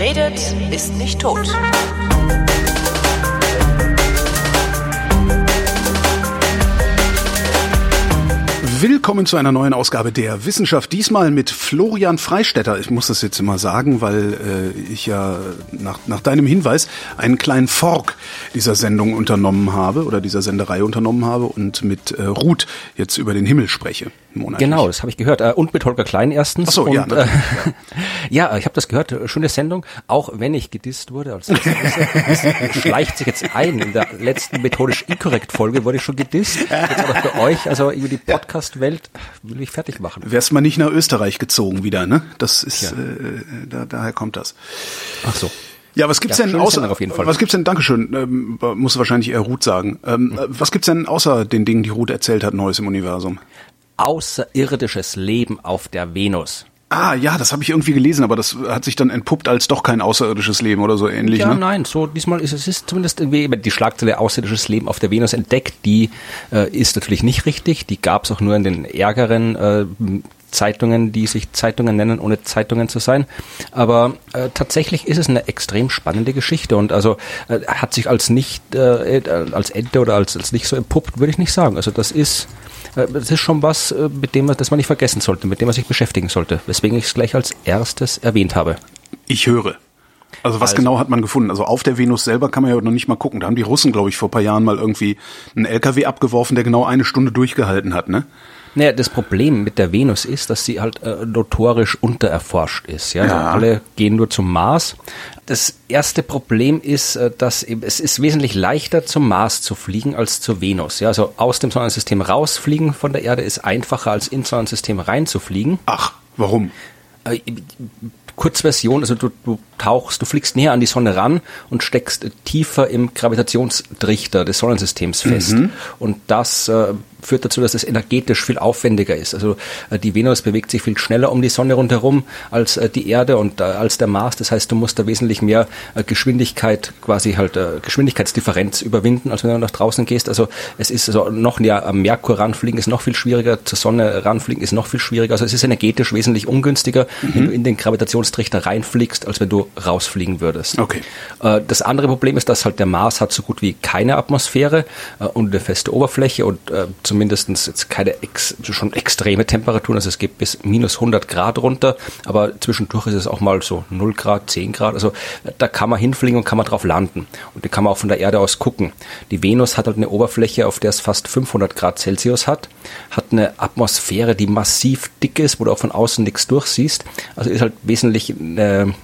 Redet, ist nicht tot. Willkommen zu einer neuen Ausgabe der Wissenschaft. Diesmal mit Florian Freistetter. Ich muss das jetzt immer sagen, weil äh, ich ja nach, nach deinem Hinweis einen kleinen Fork dieser Sendung unternommen habe oder dieser Senderei unternommen habe und mit äh, Ruth jetzt über den Himmel spreche. Monatlich. Genau, das habe ich gehört. Äh, und mit Holger Klein erstens. Ach so, und, ja, äh, ja. ich habe das gehört. Schöne Sendung. Auch wenn ich gedisst wurde. Also, das schleicht sich jetzt ein. In der letzten methodisch inkorrekt Folge wurde ich schon gedisst. Jetzt aber für euch, also über die Podcast-Welt will ich fertig machen. Wärst mal nicht nach Österreich gezogen wieder, ne? Das ist, ja. äh, da, daher kommt das. Ach so. Ja, was gibt's Ja, denn außer Sendung auf jeden Fall. was gibt's denn Dankeschön, ähm, muss wahrscheinlich eher Ruth sagen. Ähm, äh, Was gibt's denn außer den Dingen, die Ruth erzählt hat, Neues im Universum? Außerirdisches Leben auf der Venus. Ah, ja, das habe ich irgendwie gelesen, aber das hat sich dann entpuppt als doch kein außerirdisches Leben oder so ähnlich, Ja, ne? nein, so diesmal ist es ist zumindest irgendwie die Schlagzeile außerirdisches Leben auf der Venus entdeckt, die äh, ist natürlich nicht richtig, die gab es auch nur in den ärgeren äh, Zeitungen, die sich Zeitungen nennen, ohne Zeitungen zu sein. Aber äh, tatsächlich ist es eine extrem spannende Geschichte und also äh, hat sich als nicht äh, äh, als Ente oder als, als nicht so entpuppt, würde ich nicht sagen. Also das ist das ist schon was, äh, mit dem man, das man nicht vergessen sollte, mit dem man sich beschäftigen sollte, weswegen ich es gleich als erstes erwähnt habe. Ich höre. Also was Also- genau hat man gefunden? Also auf der Venus selber kann man ja noch nicht mal gucken. Da haben die Russen, glaube ich, vor ein paar Jahren mal irgendwie einen LKW abgeworfen, der genau eine Stunde durchgehalten hat, ne? Naja, das Problem mit der Venus ist, dass sie halt äh, notorisch untererforscht ist. Ja? Also Ja. alle gehen nur zum Mars. Das erste Problem ist, äh, dass es ist wesentlich leichter zum Mars zu fliegen als zur Venus. Ja? Also aus dem Sonnensystem rausfliegen von der Erde ist einfacher als ins Sonnensystem reinzufliegen. Ach, warum? Äh, Kurzversion, also du, du tauchst, du fliegst näher an die Sonne ran und steckst tiefer im Gravitationstrichter des Sonnensystems fest. Und das äh, führt dazu, dass es energetisch viel aufwendiger ist. Also äh, die Venus bewegt sich viel schneller um die Sonne rundherum als äh, die Erde und äh, als der Mars. Das heißt, du musst da wesentlich mehr Geschwindigkeit, quasi halt Geschwindigkeitsdifferenz überwinden, als wenn du nach draußen gehst. Also es ist also noch näher am Merkur ranfliegen, ist noch viel schwieriger, zur Sonne ranfliegen ist noch viel schwieriger. Also es ist energetisch wesentlich ungünstiger, wenn du in den Gravitationstrichter reinfliegst, als wenn du rausfliegen würdest. Okay. Das andere Problem ist, dass halt der Mars hat so gut wie keine Atmosphäre und eine feste Oberfläche und äh, zumindestens jetzt keine ex schon extreme Temperaturen. Also es geht bis minus 100 Grad runter, aber zwischendurch ist es auch mal so 0 Grad, 10 Grad. Also äh, da kann man hinfliegen und kann man drauf landen. Und da kann man auch von der Erde aus gucken. Die Venus hat halt eine Oberfläche, auf der es fast 500 Grad Celsius hat, hat eine Atmosphäre, die massiv dick ist, wo du auch von außen nichts durchsiehst. Also ist halt wesentlich eine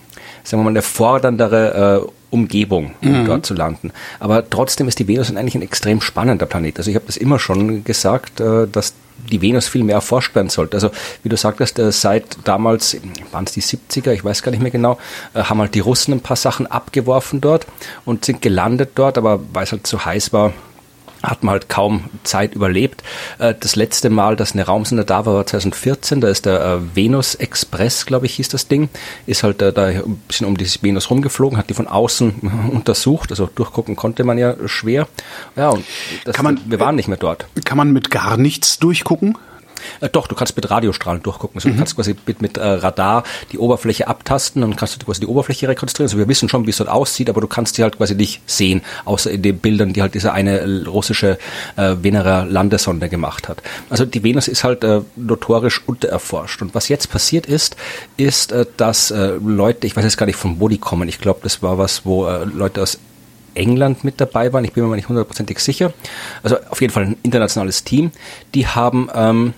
sagen wir mal, eine forderndere äh, Umgebung, um dort zu landen. Aber trotzdem ist die Venus eigentlich ein extrem spannender Planet. Also ich habe das immer schon gesagt, äh, dass die Venus viel mehr erforscht werden sollte. Also wie du sagtest, äh, seit damals, waren es die 70er, ich weiß gar nicht mehr genau, äh, haben halt die Russen ein paar Sachen abgeworfen dort und sind gelandet dort, aber weil es halt zu heiß war, hat man halt kaum Zeit überlebt. Äh, Das letzte Mal, dass eine Raumsonde da war, war 2014. Da ist der äh, Venus Express, glaube ich, hieß das Ding. Ist halt äh, da ein bisschen um die Venus rumgeflogen, hat die von außen untersucht. Also durchgucken konnte man ja schwer. Ja, und das, Kann man- wir waren nicht mehr dort. Kann man mit gar nichts durchgucken? Äh, doch, du kannst mit Radiostrahlen durchgucken. Also du kannst quasi mit, mit äh, Radar die Oberfläche abtasten und kannst du quasi die Oberfläche rekonstruieren. Also wir wissen schon, wie es dort aussieht, aber du kannst sie halt quasi nicht sehen, außer in den Bildern, die halt diese eine äh, russische äh, Venera-Landesonde gemacht hat. Also die Venus ist halt äh, notorisch untererforscht. Und was jetzt passiert ist, ist, äh, dass äh, Leute, ich weiß jetzt gar nicht, von wo die kommen, ich glaube, das war was, wo äh, Leute aus England mit dabei waren, ich bin mir nicht hundertprozentig sicher. Also auf jeden Fall ein internationales Team. Die haben ähm,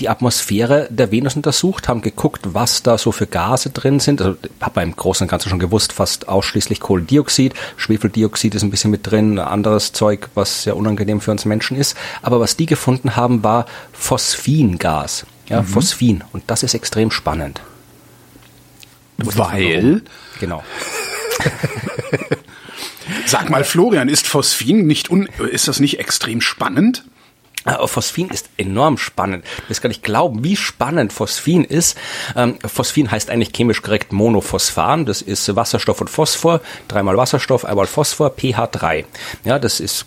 die Atmosphäre der Venus untersucht, haben geguckt, was da so für Gase drin sind. Also habe man im Großen und Ganzen schon gewusst, fast ausschließlich Kohlendioxid. Schwefeldioxid ist ein bisschen mit drin, anderes Zeug, was sehr unangenehm für uns Menschen ist. Aber was die gefunden haben, war Phosphingas. Ja, Phosphin. Und das ist extrem spannend. Weil, Genau. sag mal, Florian, ist Phosphin nicht un, ist das nicht extrem spannend? Äh, Phosphin ist enorm spannend. Du wirst gar nicht glauben, wie spannend Phosphin ist. Ähm, Phosphin heißt eigentlich chemisch korrekt Monophosphan. Das ist Wasserstoff und Phosphor. Dreimal Wasserstoff, einmal Phosphor, pH 3. Ja, das ist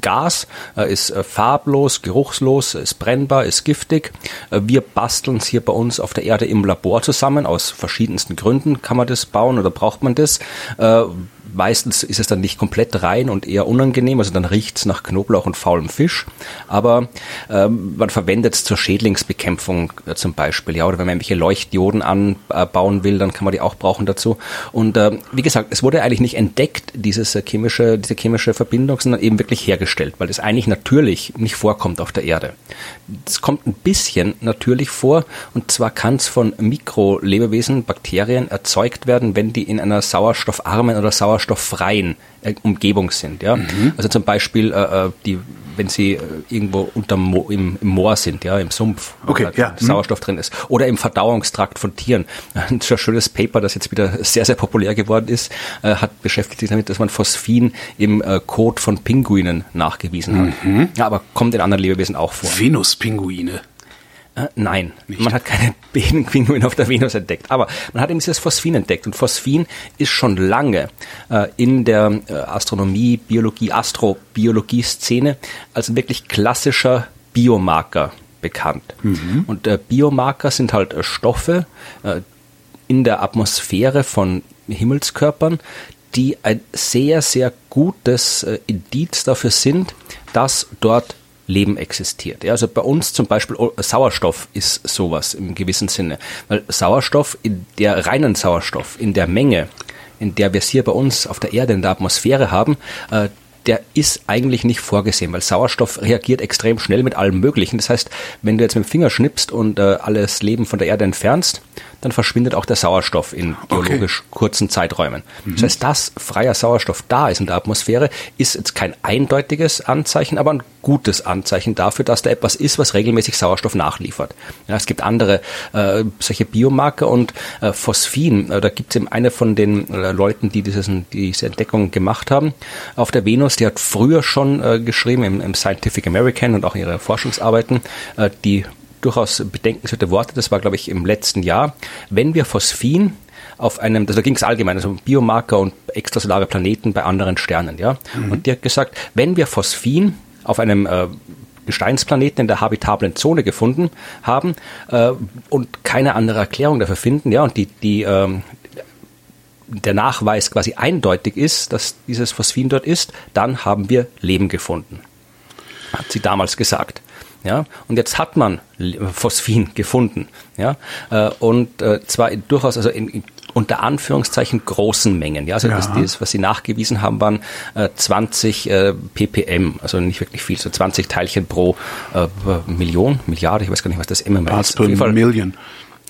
Gas, äh, ist äh, farblos, geruchslos, ist brennbar, ist giftig. Äh, wir basteln es hier bei uns auf der Erde im Labor zusammen. Aus verschiedensten Gründen kann man das bauen oder braucht man das. Meistens ist es dann nicht komplett rein und eher unangenehm, also dann riecht es nach Knoblauch und faulem Fisch. Aber ähm, man verwendet es zur Schädlingsbekämpfung äh, zum Beispiel, ja, oder wenn man irgendwelche Leuchtdioden anbauen will, dann kann man die auch brauchen dazu. Und äh, wie gesagt, es wurde eigentlich nicht entdeckt, dieses äh, chemische, diese chemische Verbindung, sondern eben wirklich hergestellt, weil es eigentlich natürlich nicht vorkommt auf der Erde. Es kommt ein bisschen natürlich vor, und zwar kann es von Mikrolebewesen, Bakterien erzeugt werden, wenn die in einer sauerstoffarmen oder sauerstoff sauerstofffreien Umgebung sind. Ja? Mhm. Also zum Beispiel, äh, äh die, wenn sie äh, irgendwo unter Mo im, im, Moor sind, ja, im Sumpf, okay, wo ja. Sauerstoff mhm. drin ist, oder im Verdauungstrakt von Tieren. Ein schönes Paper, das jetzt wieder sehr, sehr populär geworden ist, äh, hat beschäftigt sich damit, dass man Phosphin im äh, Kot von Pinguinen nachgewiesen hat. Mhm. Ja, aber kommt in anderen Lebewesen auch vor. Venuspinguine. Äh, nein, Nicht. man hat keine Pinguine auf der Venus entdeckt, aber man hat eben dieses Phosphin entdeckt und Phosphin ist schon lange äh, in der äh, Astronomie, Biologie, Astrobiologie-Szene als ein wirklich klassischer Biomarker bekannt. Mhm. Und äh, Biomarker sind halt äh, Stoffe äh, in der Atmosphäre von Himmelskörpern, die ein sehr, sehr gutes Indiz dafür sind, dass dort Leben existiert. Ja, also bei uns zum Beispiel oh, Sauerstoff ist sowas im gewissen Sinne, weil Sauerstoff in der reinen Sauerstoff in der Menge, in der wir es hier bei uns auf der Erde in der Atmosphäre haben, äh, der ist eigentlich nicht vorgesehen, weil Sauerstoff reagiert extrem schnell mit allem Möglichen. Das heißt, wenn du jetzt mit dem Finger schnippst und äh, alles Leben von der Erde entfernst, dann verschwindet auch der Sauerstoff in geologisch okay. kurzen Zeiträumen. Mhm. Das heißt, dass freier Sauerstoff da ist in der Atmosphäre, ist jetzt kein eindeutiges Anzeichen, aber ein gutes Anzeichen dafür, dass da etwas ist, was regelmäßig Sauerstoff nachliefert. Ja, es gibt andere äh, solche Biomarker und äh, Phosphin, äh, da gibt es eben eine von den äh, Leuten, die dieses, diese Entdeckung gemacht haben auf der Venus, die hat früher schon äh, geschrieben im, im Scientific American und auch ihre Forschungsarbeiten, äh, die durchaus bedenkenswerte Worte, das war, glaube ich, im letzten Jahr. Wenn wir Phosphin auf einem, also da ging es allgemein, also Biomarker und extrasolare Planeten bei anderen Sternen, ja. Mhm. Und die hat gesagt, wenn wir Phosphin auf einem äh, Gesteinsplaneten in der habitablen Zone gefunden haben äh, und keine andere Erklärung dafür finden, ja, und die, die, ähm, der Nachweis quasi eindeutig ist, dass dieses Phosphin dort ist, dann haben wir Leben gefunden. Hat sie damals gesagt. Ja, und jetzt hat man Phosphin gefunden. Ja, äh, und äh, zwar durchaus also in, unter Anführungszeichen großen Mengen. Ja, also ja. Das, das, was sie nachgewiesen haben, waren äh, 20 äh, ppm, also nicht wirklich viel, so 20 Teilchen pro äh, Million, Milliarde, ich weiß gar nicht, was das immer ist. Jeden Fall Million.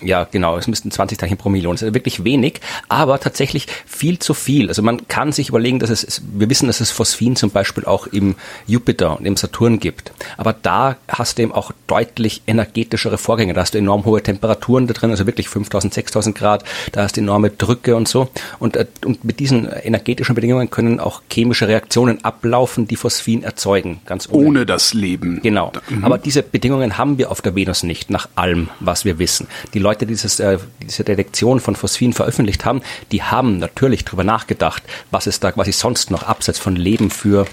Ja, genau, es müssten 20 Teilchen pro Million. Das ist wirklich wenig, aber tatsächlich viel zu viel. Also man kann sich überlegen, dass es, wir wissen, dass es Phosphin zum Beispiel auch im Jupiter und im Saturn gibt. Aber da hast du eben auch deutlich energetischere Vorgänge. Da hast du enorm hohe Temperaturen da drin, also wirklich 5000, 6000 Grad. Da hast du enorme Drücke und so. Und, äh, und mit diesen energetischen Bedingungen können auch chemische Reaktionen ablaufen, die Phosphin erzeugen. Ganz ohne, ohne das Leben. Genau. Mhm. Aber diese Bedingungen haben wir auf der Venus nicht, nach allem, was wir wissen. Die Leute Leute dieses, äh, diese Detektion von Phosphin veröffentlicht haben, die haben natürlich darüber nachgedacht, was es da quasi sonst noch abseits von Leben für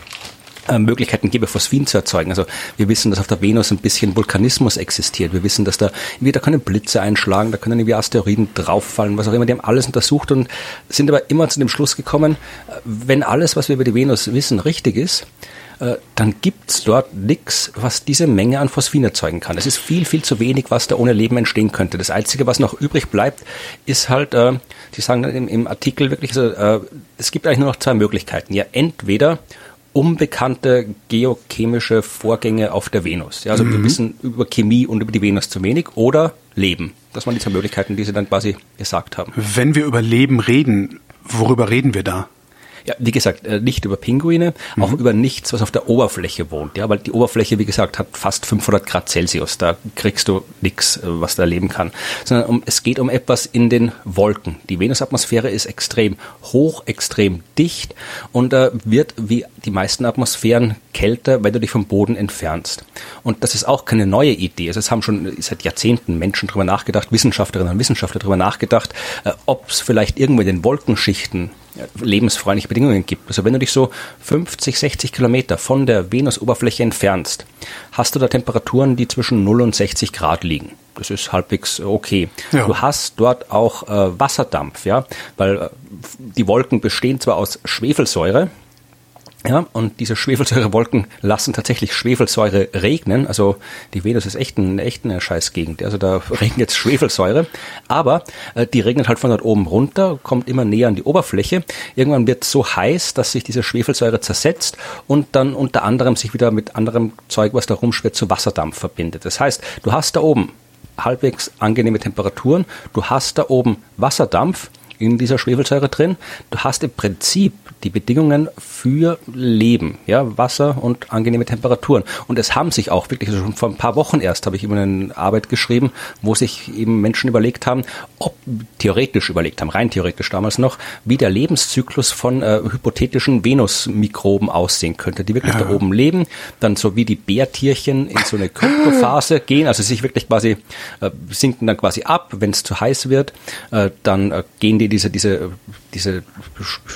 äh, Möglichkeiten gäbe, Phosphin zu erzeugen. Also wir wissen, dass auf der Venus ein bisschen Vulkanismus existiert. Wir wissen, dass da da können Blitze einschlagen, da können irgendwie Asteroiden drauffallen, was auch immer. Die haben alles untersucht und sind aber immer zu dem Schluss gekommen, äh, wenn alles, was wir über die Venus wissen, richtig ist, dann gibt's dort nichts, was diese Menge an Phosphin erzeugen kann. Es ist viel, viel zu wenig, was da ohne Leben entstehen könnte. Das Einzige, was noch übrig bleibt, ist halt, äh, Sie sagen im, im Artikel wirklich, so, äh, es gibt eigentlich nur noch zwei Möglichkeiten. Ja, entweder unbekannte geochemische Vorgänge auf der Venus. Ja, also mhm. wir wissen über Chemie und über die Venus zu wenig oder Leben. Das waren die zwei Möglichkeiten, die Sie dann quasi gesagt haben. Wenn wir über Leben reden, worüber reden wir da? Ja, wie gesagt, äh, nicht über Pinguine, mhm. auch über nichts, was auf der Oberfläche wohnt. Ja, weil die Oberfläche, wie gesagt, hat fast 500 Grad Celsius. Da kriegst du nichts, äh, was da leben kann. Sondern um, es geht um etwas in den Wolken. Die Venusatmosphäre ist extrem hoch, extrem dicht und äh, wird wie die meisten Atmosphären kälter, wenn du dich vom Boden entfernst. Und das ist auch keine neue Idee. Also es haben schon seit Jahrzehnten Menschen darüber nachgedacht, Wissenschaftlerinnen und Wissenschaftler darüber nachgedacht, äh, ob es vielleicht irgendwo in den Wolkenschichten lebensfreundliche Bedingungen gibt. Also wenn du dich so 50, 60 Kilometer von der Venusoberfläche entfernst, hast du da Temperaturen, die zwischen 0 und 60 Grad liegen. Das ist halbwegs okay. Ja. Du hast dort auch äh, Wasserdampf, ja, weil äh, die Wolken bestehen zwar aus Schwefelsäure, ja, und diese Schwefelsäurewolken lassen tatsächlich Schwefelsäure regnen. Also die Venus ist echt, ein, echt eine Scheißgegend. Also da regnet jetzt Schwefelsäure. Aber äh, die regnet halt von dort oben runter, kommt immer näher an die Oberfläche. Irgendwann wird es so heiß, dass sich diese Schwefelsäure zersetzt und dann unter anderem sich wieder mit anderem Zeug, was da rumschwirrt, zu Wasserdampf verbindet. Das heißt, du hast da oben halbwegs angenehme Temperaturen, du hast da oben Wasserdampf in dieser Schwefelsäure drin. Du hast im Prinzip die Bedingungen für Leben, ja, Wasser und angenehme Temperaturen. Und es haben sich auch wirklich, also schon vor ein paar Wochen erst habe ich über eine Arbeit geschrieben, wo sich eben Menschen überlegt haben, ob theoretisch überlegt haben, rein theoretisch damals noch, wie der Lebenszyklus von äh, hypothetischen Venusmikroben aussehen könnte, die wirklich ja. da oben leben, dann so wie die Bärtierchen in so eine Kryptophase gehen, also sich wirklich quasi äh, sinken dann quasi ab, wenn es zu heiß wird, äh, dann äh, gehen die diese diese diese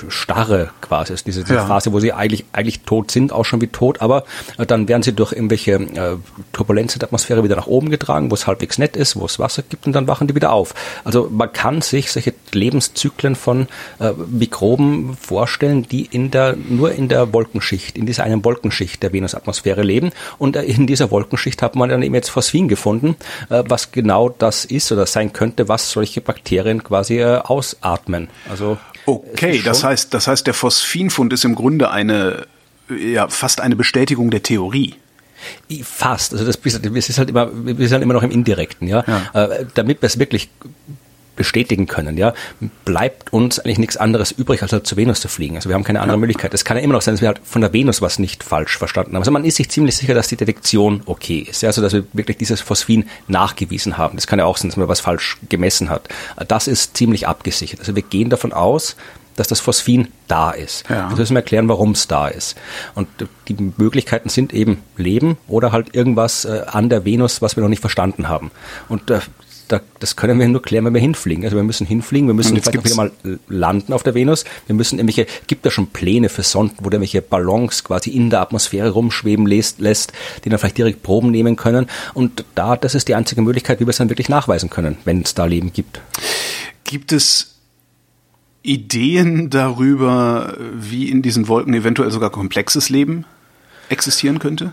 Starre quasi, also diese, diese ja. Phase, wo sie eigentlich, eigentlich tot sind, auch schon wie tot, aber äh, dann werden sie durch irgendwelche äh, Turbulenzen der Atmosphäre wieder nach oben getragen, wo es halbwegs nett ist, wo es Wasser gibt und dann wachen die wieder auf. Also man kann sich solche Lebenszyklen von äh, Mikroben vorstellen, die in der, nur in der Wolkenschicht, in dieser einen Wolkenschicht der Venusatmosphäre leben und äh, in dieser Wolkenschicht hat man dann eben jetzt Phosphin gefunden, äh, was genau das ist oder sein könnte, was solche Bakterien quasi äh, ausatmen. Also Okay, das heißt, das heißt, der Phosphinfund ist im Grunde eine, ja, fast eine Bestätigung der Theorie. Fast. Also das, das ist halt immer, wir sind halt immer noch im Indirekten, ja. ja. Äh, damit wir es wirklich bestätigen können, ja, bleibt uns eigentlich nichts anderes übrig, als halt zur Venus zu fliegen. Also wir haben keine andere ja. Möglichkeit. Es kann ja immer noch sein, dass wir halt von der Venus was nicht falsch verstanden haben. Also man ist sich ziemlich sicher, dass die Detektion okay ist. Ja, also dass wir wirklich dieses Phosphin nachgewiesen haben. Das kann ja auch sein, dass man was falsch gemessen hat. Das ist ziemlich abgesichert. Also wir gehen davon aus, dass das Phosphin da ist. Ja. Das müssen wir erklären, warum es da ist. Und die Möglichkeiten sind eben Leben oder halt irgendwas äh, an der Venus, was wir noch nicht verstanden haben. Und äh, da, das können wir nur klären, wenn wir hinfliegen. Also wir müssen hinfliegen, wir müssen vielleicht wieder mal landen auf der Venus. Wir müssen irgendwelche, gibt da schon Pläne für Sonden, wo der irgendwelche Ballons quasi in der Atmosphäre rumschweben lässt, lässt, die dann vielleicht direkt Proben nehmen können. Und da, das ist die einzige Möglichkeit, wie wir es dann wirklich nachweisen können, wenn es da Leben gibt. Gibt es Ideen darüber, wie in diesen Wolken eventuell sogar komplexes Leben existieren könnte?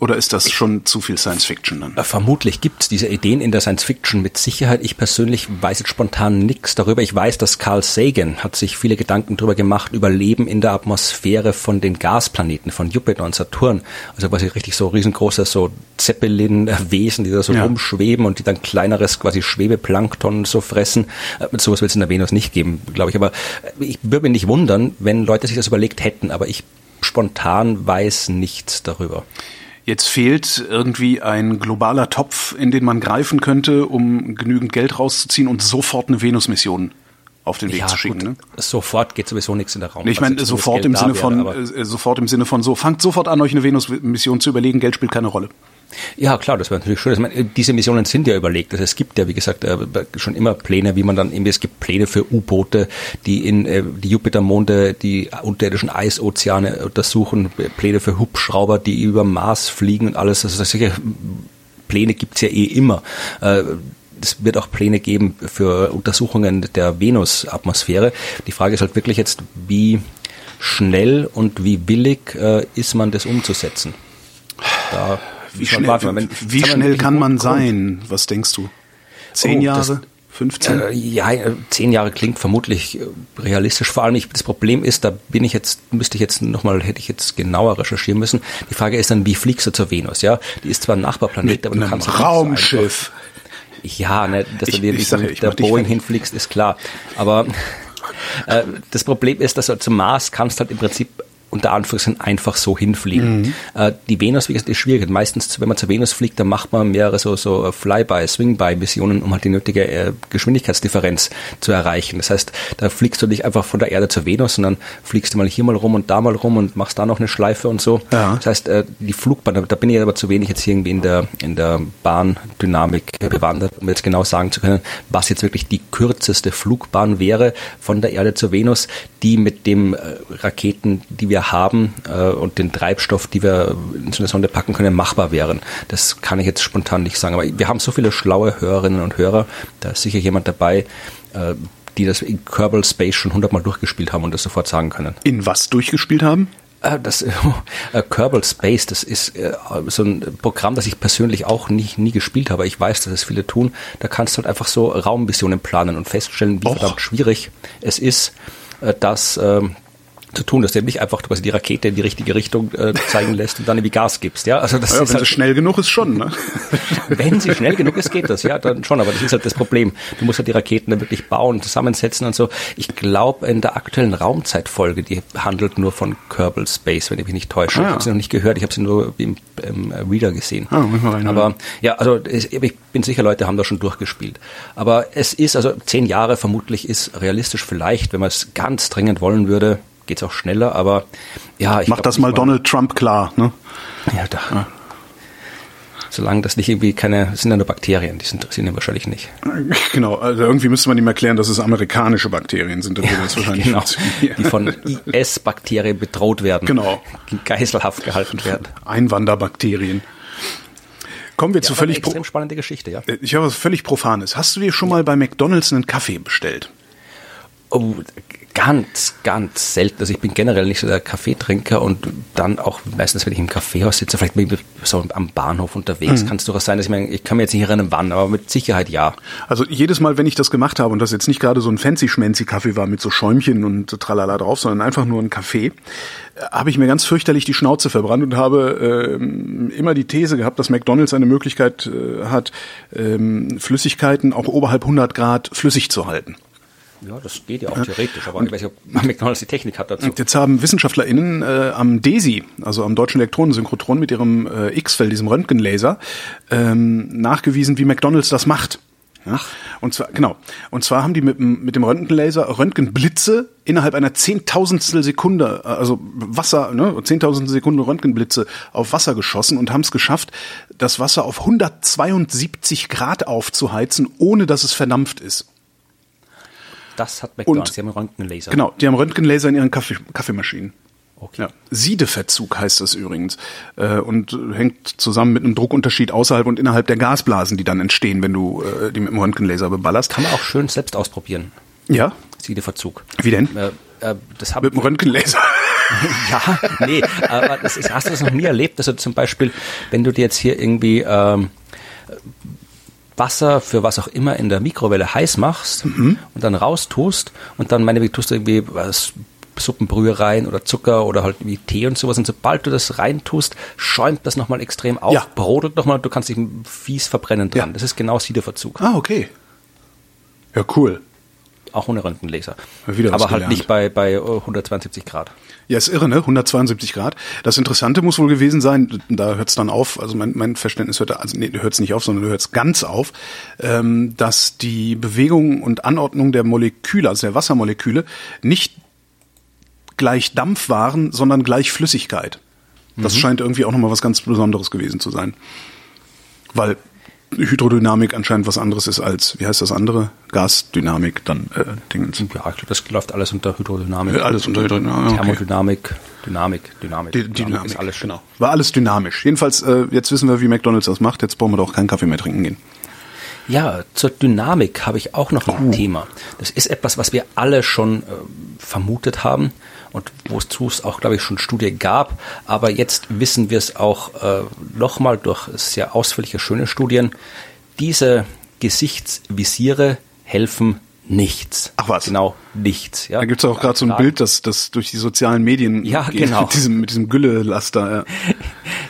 Oder ist das schon zu viel Science Fiction dann? Äh, vermutlich gibt es diese Ideen in der Science Fiction mit Sicherheit. Ich persönlich weiß jetzt spontan nichts darüber. Ich weiß, dass Carl Sagan hat sich viele Gedanken darüber gemacht, über Leben in der Atmosphäre von den Gasplaneten, von Jupiter und Saturn. Also quasi richtig so riesengroße so Zeppelin-Wesen, die da so ja. rumschweben und die dann kleineres quasi Schwebeplankton so fressen. Äh, sowas wird es in der Venus nicht geben, glaube ich. Aber äh, ich würde mich nicht wundern, wenn Leute sich das überlegt hätten. Aber ich spontan weiß nichts darüber. Jetzt fehlt irgendwie ein globaler Topf, in den man greifen könnte, um genügend Geld rauszuziehen und sofort eine Venus-Mission auf den Weg ja, zu schicken. Gut, ne? Sofort geht sowieso nichts in der Raum. Ich meine, sofort im Sinne von, wäre, äh, sofort im Sinne von so, fangt sofort an, euch eine Venus-Mission zu überlegen, Geld spielt keine Rolle. Ja, klar, das wäre natürlich schön. Meine, diese Missionen sind ja überlegt. Also es gibt ja, wie gesagt, äh, schon immer Pläne, wie man dann irgendwie, es gibt Pläne für U-Boote, die in äh, die Jupitermonde, die unterirdischen Eisozeane untersuchen, Pläne für Hubschrauber, die über Mars fliegen und alles. Also solche Pläne gibt's ja eh immer. Äh, es wird auch Pläne geben für Untersuchungen der Venus-Atmosphäre. Die Frage ist halt wirklich jetzt, wie schnell und wie billig äh, ist man das umzusetzen? Da wie schnell, warten, wenn, wie schnell kann man sein? Was denkst du? Zehn oh, Jahre? Das, 15? Äh, ja, äh, zehn Jahre klingt vermutlich äh, realistisch. Vor allem, ich, das Problem ist, da bin ich jetzt, müsste ich jetzt nochmal, hätte ich jetzt genauer recherchieren müssen. Die Frage ist dann, wie fliegst du zur Venus? Ja, die ist zwar ein Nachbarplanet, mit aber du kannst Raumschiff. ja, ne, dass ich, du dir sag, mit der Boeing hinfliegst, ist klar. Aber äh, das Problem ist, dass du zum Mars kannst halt im Prinzip unter Anführungszeichen einfach so hinfliegen. Mhm. Äh, die Venus, wie gesagt, ist schwierig. Meistens, wenn man zur Venus fliegt, dann macht man mehrere so, so Flyby, Swingby-Missionen, um halt die nötige äh, Geschwindigkeitsdifferenz zu erreichen. Das heißt, da fliegst du nicht einfach von der Erde zur Venus, sondern fliegst du mal hier mal rum und da mal rum und machst da noch eine Schleife und so. Ja. Das heißt, äh, die Flugbahn, da bin ich aber zu wenig jetzt irgendwie in der, in der Bahndynamik bewandert, um jetzt genau sagen zu können, was jetzt wirklich die kürzeste Flugbahn wäre von der Erde zur Venus, die mit dem äh, Raketen, die wir haben äh, und den Treibstoff, die wir in so eine Sonde packen können, machbar wären. Das kann ich jetzt spontan nicht sagen. Aber wir haben so viele schlaue Hörerinnen und Hörer, da ist sicher jemand dabei, äh, die das in Kerbal Space schon hundertmal durchgespielt haben und das sofort sagen können. In was durchgespielt haben? Äh, das äh, Kerbal Space, das ist äh, so ein Programm, das ich persönlich auch nie, nie gespielt habe. Ich weiß, dass es viele tun. Da kannst du halt einfach so Raummissionen planen und feststellen, wie Och. verdammt schwierig es ist, äh, dass ähm, zu tun, dass du nicht einfach quasi die Rakete in die richtige Richtung äh, zeigen lässt und dann irgendwie Gas gibst. Ja, also das ja, ist wenn halt, sie schnell genug ist schon. Ne? wenn sie schnell genug ist, geht das. Ja, dann schon. Aber das ist halt das Problem. Du musst halt die Raketen dann wirklich bauen, zusammensetzen und so. Ich glaube, in der aktuellen Raumzeitfolge, die handelt nur von Kerbal Space, wenn ich mich nicht täusche. Ah, ja. Ich habe sie noch nicht gehört. Ich habe sie nur im, im Reader gesehen. Ah, rein, Aber ja, also ich bin sicher, Leute haben da schon durchgespielt. Aber es ist also zehn Jahre vermutlich ist realistisch vielleicht, wenn man es ganz dringend wollen würde geht es auch schneller, aber ja. Ich Mach glaub, das mal Donald Trump klar, ne? Ja, da. Ja. Solange das nicht irgendwie keine, sind ja nur Bakterien, die interessieren ihn wahrscheinlich nicht. Genau, also irgendwie müsste man ihm erklären, dass es amerikanische Bakterien sind, dann würde das wahrscheinlich genau, Die von IS-Bakterien bedroht werden. Genau. Geiselhaft gehalten werden. Einwanderbakterien. Kommen wir ja, zu völlig eine extrem spannende Geschichte, ja. Äh, ich habe was völlig Profanes. Hast du dir schon mal bei McDonalds einen Kaffee bestellt? Oh, ganz, ganz selten. Also ich bin generell nicht so der Kaffeetrinker und dann auch meistens, wenn ich im Kaffeehaus sitze, vielleicht bin ich so am Bahnhof unterwegs, mhm. kann es durchaus sein, dass ich mir, ich kann mir jetzt nicht erinnern, wann, aber mit Sicherheit ja. Also jedes Mal, wenn ich das gemacht habe und das jetzt nicht gerade so ein fancy-schmancy Kaffee war mit so Schäumchen und tralala drauf, sondern einfach nur ein Kaffee, äh, habe ich mir ganz fürchterlich die Schnauze verbrannt und habe äh, immer die These gehabt, dass McDonald's eine Möglichkeit äh, hat, äh, Flüssigkeiten auch oberhalb 100 Grad flüssig zu halten. Ja, das geht ja auch theoretisch, aber und, ich weiß nicht, ob McDonalds die Technik hat dazu. Jetzt haben WissenschaftlerInnen äh, am DESI, also am Deutschen Elektronensynchrotron mit ihrem äh, X-Feld, diesem Röntgenlaser, ähm, nachgewiesen, wie McDonalds das macht. Ja? Und zwar, genau. Und zwar haben die mit, mit dem Röntgenlaser Röntgenblitze innerhalb einer Zehntausendstel Sekunde, also Wasser, ne, Zehntausendstel Sekunde Röntgenblitze auf Wasser geschossen und haben es geschafft, das Wasser auf 172 Grad aufzuheizen, ohne dass es verdampft ist. Das hat McDonald's, und, die haben Röntgenlaser. Genau, die haben Röntgenlaser in ihren Kaffee, Kaffeemaschinen. Okay. Ja. Siedeverzug heißt das übrigens äh, und hängt zusammen mit einem Druckunterschied außerhalb und innerhalb der Gasblasen, die dann entstehen, wenn du äh, die mit dem Röntgenlaser beballerst. Kann man auch schön selbst ausprobieren. Ja. Siedeverzug. Wie denn? Äh, äh, das mit dem Röntgenlaser. ja, nee, aber das ist, hast du das noch nie erlebt? Also zum Beispiel, wenn du dir jetzt hier irgendwie ähm, Wasser für was auch immer in der Mikrowelle heiß machst mhm. und dann raustust und dann meine tust du irgendwie was Suppenbrühe rein oder Zucker oder halt wie Tee und sowas. Und sobald du das reintust, schäumt das nochmal extrem auf, ja. brodelt nochmal und du kannst dich fies verbrennen dran. Ja. Das ist genau Siederverzug. Ah, okay. Ja, cool auch ohne Röntgenlaser. Wieder aber halt nicht bei, bei 172 Grad. Ja, ist irre, ne? 172 Grad. Das Interessante muss wohl gewesen sein, da hört es dann auf, also mein, mein Verständnis hört, also nee, hört es nicht auf, sondern hört es ganz auf, ähm, dass die Bewegung und Anordnung der Moleküle, also der Wassermoleküle, nicht gleich Dampf waren, sondern gleich Flüssigkeit. Das mhm. scheint irgendwie auch nochmal was ganz Besonderes gewesen zu sein. Weil Hydrodynamik anscheinend was anderes ist als, wie heißt das andere? Gasdynamik, dann äh, Dingens. Ja, ich glaube, das läuft alles unter Hydrodynamik. Alles unter Hydrodynamik. Thermodynamik, Dynamik, Dynamik. Die, Dynamik, ist alles genau. War alles dynamisch. Jedenfalls, äh, jetzt wissen wir, wie McDonalds das macht. Jetzt brauchen wir doch keinen Kaffee mehr trinken gehen. Ja, zur Dynamik habe ich auch noch ein uh. Thema. Das ist etwas, was wir alle schon äh, vermutet haben und wozu es auch, glaube ich, schon Studien gab. Aber jetzt wissen wir es auch äh, nochmal durch sehr ausführliche, schöne Studien. Diese Gesichtsvisiere helfen nichts. Ach was? Genau, nichts. Ja. Da gibt es auch gerade so ein Bild, das, das durch die sozialen Medien ja, geht, genau. mit diesem, mit diesem Gülle-Laster. Ja.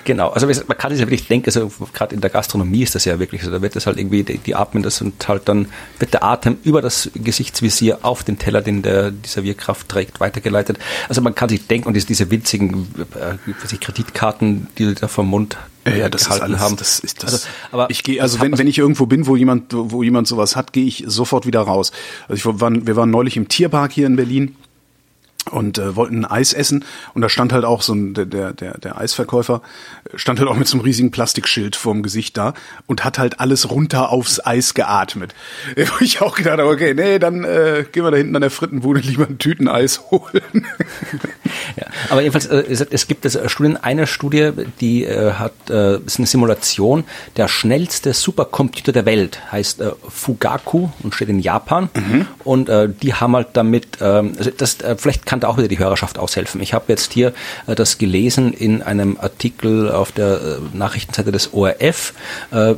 Genau, also man kann sich ja wirklich denken, also gerade in der Gastronomie ist das ja wirklich so, da wird das halt irgendwie, die, die atmen das und halt dann wird der Atem über das Gesichtsvisier auf den Teller, den der, die Servierkraft trägt, weitergeleitet. Also man kann sich denken, und diese, diese winzigen äh, Kreditkarten, die da vom Mund ja, ja, das ist alles, haben. Das ist das. Also, aber ich gehe, also wenn, wenn ich irgendwo bin, wo jemand, wo jemand sowas hat, gehe ich sofort wieder raus. Also ich war, wir waren neulich im Tierpark hier in Berlin und äh, wollten Eis essen und da stand halt auch so ein der der der Eisverkäufer stand halt auch mit so einem riesigen Plastikschild vorm Gesicht da und hat halt alles runter aufs Eis geatmet. Wo ich auch gedacht habe, okay, nee, dann äh, gehen wir da hinten an der Frittenbude lieber ein Tüteneis holen. Ja, aber jedenfalls äh, es, gibt es Studien, eine Studie, die äh, hat äh, ist eine Simulation der schnellste Supercomputer der Welt, heißt äh, Fugaku und steht in Japan mhm. und äh, die haben halt damit äh, also das äh, vielleicht kann da auch wieder die Hörerschaft aushelfen. Ich habe jetzt hier äh, das gelesen in einem Artikel auf der äh, Nachrichtenseite des ORF, äh,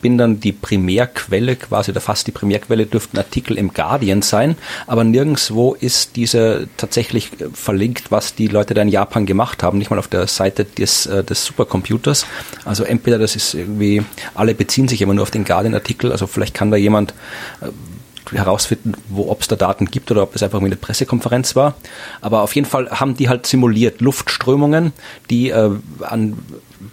bin dann die Primärquelle quasi, oder fast die Primärquelle dürften Artikel im Guardian sein, aber nirgendswo ist diese tatsächlich äh, verlinkt, was die Leute da in Japan gemacht haben, nicht mal auf der Seite des, äh, des Supercomputers. Also entweder das ist irgendwie, alle beziehen sich immer nur auf den Guardian-Artikel, also vielleicht kann da jemand äh, herausfinden, wo ob es da Daten gibt oder ob es einfach eine Pressekonferenz war. Aber auf jeden Fall haben die halt simuliert Luftströmungen, die äh, an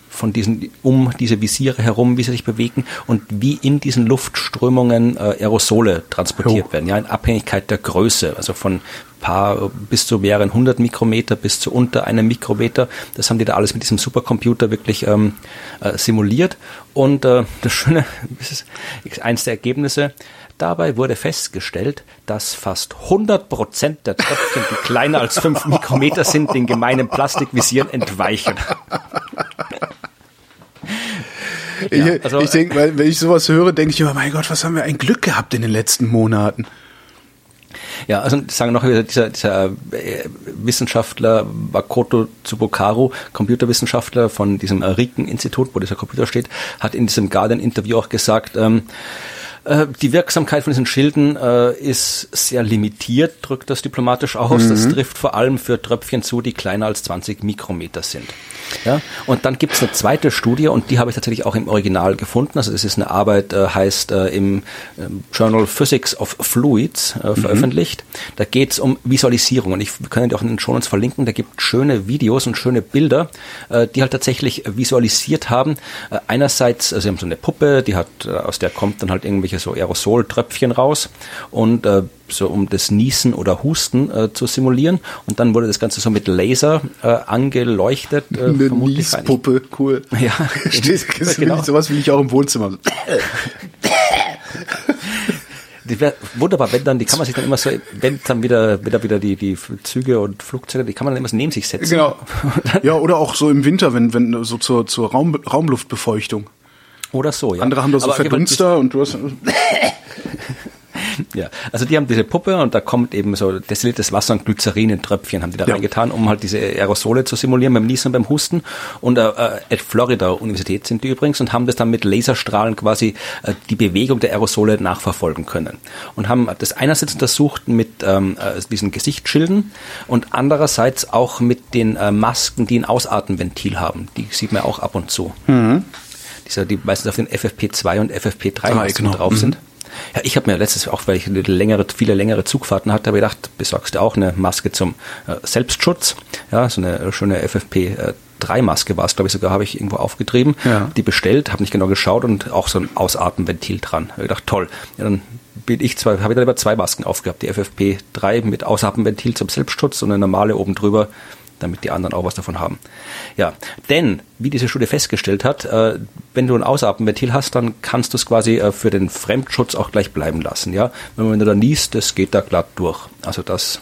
von diesen um diese Visiere herum, wie sie sich bewegen und wie in diesen Luftströmungen äh, Aerosole transportiert oh. werden, ja, in Abhängigkeit der Größe, also von paar bis zu mehreren hundert Mikrometer bis zu unter einem Mikrometer. Das haben die da alles mit diesem Supercomputer wirklich ähm, äh, simuliert. Und äh, das Schöne, das ist eins der Ergebnisse, Dabei wurde festgestellt, dass fast 100 Prozent der Tröpfchen, die kleiner als 5 Mikrometer sind, den gemeinen Plastikvisieren entweichen. Ja, also, ich denke, wenn ich sowas höre, denke ich immer, mein Gott, was haben wir ein Glück gehabt in den letzten Monaten. Ja, also sagen noch wieder dieser, dieser äh, Wissenschaftler Makoto Tsubokaru, Computerwissenschaftler von diesem Riken-Institut, wo dieser Computer steht, hat in diesem Guardian-Interview auch gesagt, ähm, äh, die Wirksamkeit von diesen Schilden äh, ist sehr limitiert, drückt das diplomatisch aus. Mhm. Das trifft vor allem für Tröpfchen zu, die kleiner als 20 Mikrometer sind. Ja? Und dann gibt es eine zweite Studie und die habe ich tatsächlich auch im Original gefunden. Also das ist eine Arbeit, äh, heißt äh, im äh, Journal Physics of Fluids äh, mhm. veröffentlicht. Da geht es um Visualisierung und ich kann die auch in den Show Notes verlinken. Da gibt schöne Videos und schöne Bilder, äh, die halt tatsächlich visualisiert haben. Äh, einerseits, also sie haben so eine Puppe, die hat, äh, aus der kommt dann halt irgendwelche so Aerosoltröpfchen raus und äh, so um das Niesen oder Husten äh, zu simulieren. Und dann wurde das Ganze so mit Laser äh, angeleuchtet. Äh, Eine Niespuppe, cool. Ja, genau. Sowas will ich auch im Wohnzimmer. Die wär, wunderbar, wenn dann, die kann man sich dann immer so, wenn dann wieder, wieder, wieder die, die Züge und Flugzeuge, die kann man dann immer so neben sich setzen. Genau. ja, oder auch so im Winter, wenn, wenn, so zur, zur Raum, Raumluftbefeuchtung. Oder so, ja. Andere haben da so Aber Verdunster und du hast, ja, also die haben diese Puppe und da kommt eben so destilliertes Wasser und Glycerin in Tröpfchen haben die da ja. reingetan, um halt diese Aerosole zu simulieren beim Niesen und beim Husten. Und äh, at Florida Universität sind die übrigens und haben das dann mit Laserstrahlen quasi äh, die Bewegung der Aerosole nachverfolgen können. Und haben das einerseits untersucht mit ähm, äh, diesen Gesichtsschilden und andererseits auch mit den äh, Masken, die ein Ausatmenventil haben. Die sieht man auch ab und zu. Mhm. Dieser, die meistens auf den FFP2 und FFP3 ah, genau. drauf mhm. sind. Ja, ich habe mir letztes auch, weil ich längere, viele längere Zugfahrten hatte, habe ich gedacht, besorgst du auch eine Maske zum äh, Selbstschutz. Ja, so eine schöne FFP 3 Maske war es, glaube ich, sogar habe ich irgendwo aufgetrieben, ja. die bestellt, habe nicht genau geschaut und auch so ein Ausatmenventil dran. Habe gedacht, toll. Ja, dann bin ich zwei, habe ich dann über zwei Masken aufgehabt, die FFP3 mit Ausatmenventil zum Selbstschutz und eine normale oben drüber damit die anderen auch was davon haben. Ja, denn, wie diese Studie festgestellt hat, äh, wenn du ein Ausatmenventil hast, dann kannst du es quasi äh, für den Fremdschutz auch gleich bleiben lassen. Ja, wenn du da niest, das geht da glatt durch. Also das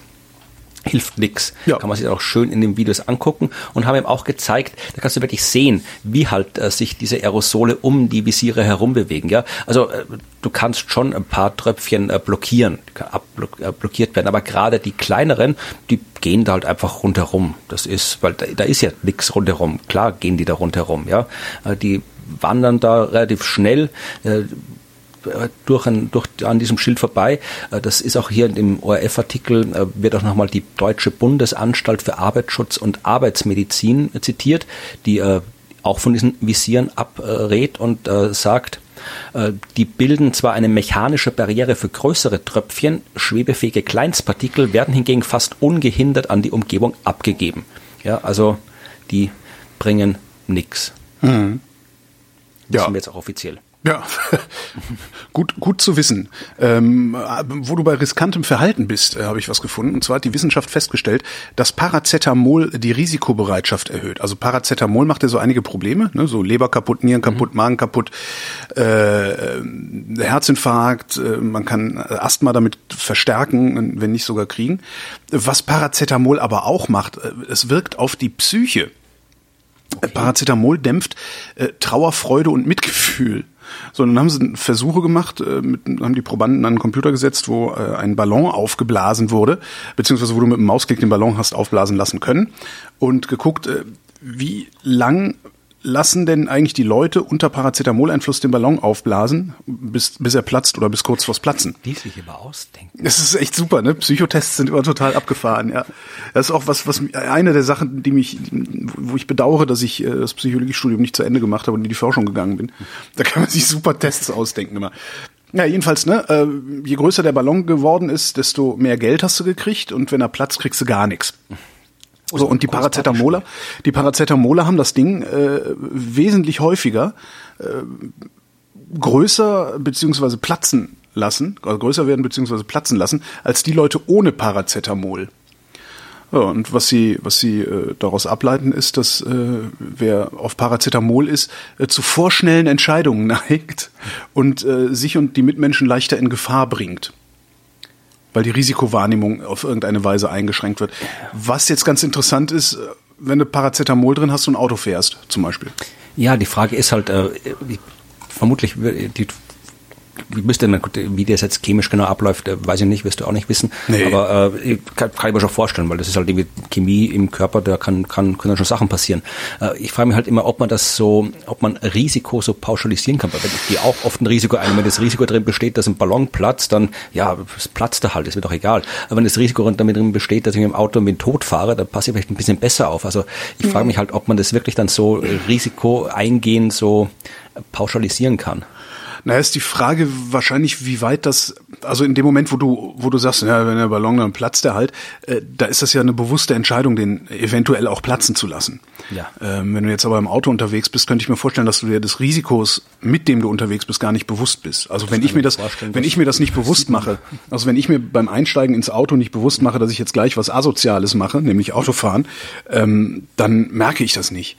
hilft nix. Ja. Kann man sich auch schön in den Videos angucken und haben ihm auch gezeigt, da kannst du wirklich sehen, wie halt äh, sich diese Aerosole um die Visiere herum bewegen. Ja, also äh, du kannst schon ein paar Tröpfchen äh, blockieren, äh, blockiert werden, aber gerade die kleineren, die gehen da halt einfach rundherum. Das ist, weil da, da ist ja nix rundherum. Klar gehen die da rundherum. Ja, äh, die wandern da relativ schnell äh, durch, ein, durch an diesem Schild vorbei. Äh, das ist auch hier im ORF-Artikel, äh, wird auch nochmal die Deutsche Bundesanstalt für Arbeitsschutz und Arbeitsmedizin zitiert, die äh, auch von diesen Visieren abrät und äh, sagt, äh, die bilden zwar eine mechanische Barriere für größere Tröpfchen, schwebefähige Kleinstpartikel werden hingegen fast ungehindert an die Umgebung abgegeben. Ja, also die bringen nichts. Mhm. Ja. Wissen wir jetzt auch offiziell. Ja, gut, gut zu wissen. Ähm, wo du bei riskantem Verhalten bist, äh, habe ich was gefunden. Und zwar hat die Wissenschaft festgestellt, dass Paracetamol die Risikobereitschaft erhöht. Also Paracetamol macht ja so einige Probleme, ne? so Leber kaputt, Nieren kaputt, mhm. Magen kaputt, äh, Herzinfarkt, äh, man kann Asthma damit verstärken, wenn nicht sogar kriegen. Was Paracetamol aber auch macht, äh, es wirkt auf die Psyche. Okay. Paracetamol dämpft äh, Trauer, Freude und Mitgefühl. So, dann haben sie Versuche gemacht, äh, mit, haben die Probanden an einen Computer gesetzt, wo äh, ein Ballon aufgeblasen wurde, beziehungsweise wo du mit dem Mausklick den Ballon hast aufblasen lassen können und geguckt, äh, wie lang lassen denn eigentlich die Leute unter Paracetamol-Einfluss den Ballon aufblasen, bis, bis er platzt oder bis kurz vors Platzen? Die sich immer ausdenken. Das ist echt super, ne? Psychotests sind immer total abgefahren, ja. Das ist auch was, was eine der Sachen, die mich, wo ich bedauere, dass ich äh, das Psychologiestudium nicht zu Ende gemacht habe und in die Forschung gegangen bin. Da kann man sich super Tests ausdenken immer. Ja, jedenfalls, ne, äh, je größer der Ballon geworden ist, desto mehr Geld hast du gekriegt und wenn er platzt, kriegst du gar nichts. So, und die Paracetamoler, die Paracetamoler haben das Ding äh, wesentlich häufiger äh, größer beziehungsweise platzen lassen, also größer werden beziehungsweise platzen lassen, als die Leute ohne Paracetamol. Ja, und was sie, was sie äh, daraus ableiten, ist, dass äh, wer auf Paracetamol ist, äh, zu vorschnellen Entscheidungen neigt und äh, sich und die Mitmenschen leichter in Gefahr bringt weil die Risikowahrnehmung auf irgendeine Weise eingeschränkt wird. Was jetzt ganz interessant ist, wenn du Paracetamol drin hast und Auto fährst, zum Beispiel. Ja, die Frage ist halt, äh, vermutlich, die wie müsste man, wie das jetzt chemisch genau abläuft, äh, weiß ich nicht, wirst du auch nicht wissen. Nee. Aber äh, kann, kann ich mir schon vorstellen, weil das ist halt die Chemie im Körper, da kann, kann, können schon Sachen passieren. Äh, ich frage mich halt immer, ob man das so, ob man Risiko so pauschalisieren kann, weil wenn ich auch oft ein Risiko ein, wenn das Risiko drin besteht, dass ein Ballon platzt, dann ja, es platzt da halt, ist mir doch egal. Aber wenn das Risiko damit drin besteht, dass ich mit dem Auto mit dem Tod fahre, dann passe ich vielleicht ein bisschen besser auf. Also ich frage mich halt, ob man das wirklich dann so Risiko eingehen, so pauschalisieren kann. Naja, ist die Frage wahrscheinlich, wie weit das, also in dem Moment, wo du, wo du sagst, ja, wenn der Ballon dann platzt, der halt, äh, da ist das ja eine bewusste Entscheidung, den eventuell auch platzen zu lassen. Ja. Ähm, wenn du jetzt aber im Auto unterwegs bist, könnte ich mir vorstellen, dass du dir des Risikos, mit dem du unterwegs bist, gar nicht bewusst bist. Also wenn ich mir das, wenn ich mir das nicht bewusst mache, also wenn ich mir beim Einsteigen ins Auto nicht bewusst mache, dass ich jetzt gleich was Asoziales mache, nämlich Autofahren, ähm, dann merke ich das nicht.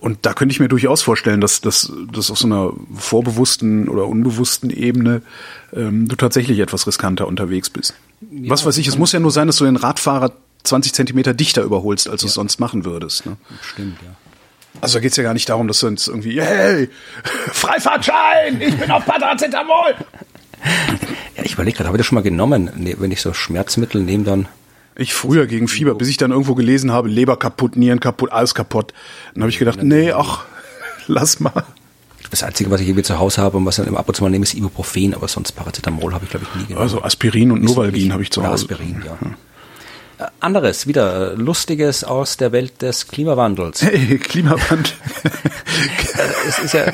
Und da könnte ich mir durchaus vorstellen, dass, dass, dass auf so einer vorbewussten oder unbewussten Ebene ähm, du tatsächlich etwas riskanter unterwegs bist. Ja, Was weiß ich, es muss ja nur sein, dass du den Radfahrer 20 Zentimeter dichter überholst, als ja. du es sonst machen würdest. Ne? Stimmt, ja. Also da geht es ja gar nicht darum, dass du jetzt irgendwie, hey, Freifahrtschein, ich bin auf Paracetamol. Ja, ich überlege gerade, habe ich das schon mal genommen, ne, wenn ich so Schmerzmittel nehme, dann ich früher gegen Fieber, bis ich dann irgendwo gelesen habe, Leber kaputt, Nieren kaputt, alles kaputt. Dann habe ich gedacht, nee, ach, lass mal. Das Einzige, was ich irgendwie zu Hause habe und was dann ab und zu mal nehme, ist Ibuprofen, aber sonst Paracetamol habe ich, glaube ich, nie genommen. Also Aspirin und Novalgin habe ich zu Hause. Aspirin, ja. ja. Äh, anderes, wieder Lustiges aus der Welt des Klimawandels. Hey, Klimawandel. es ist ja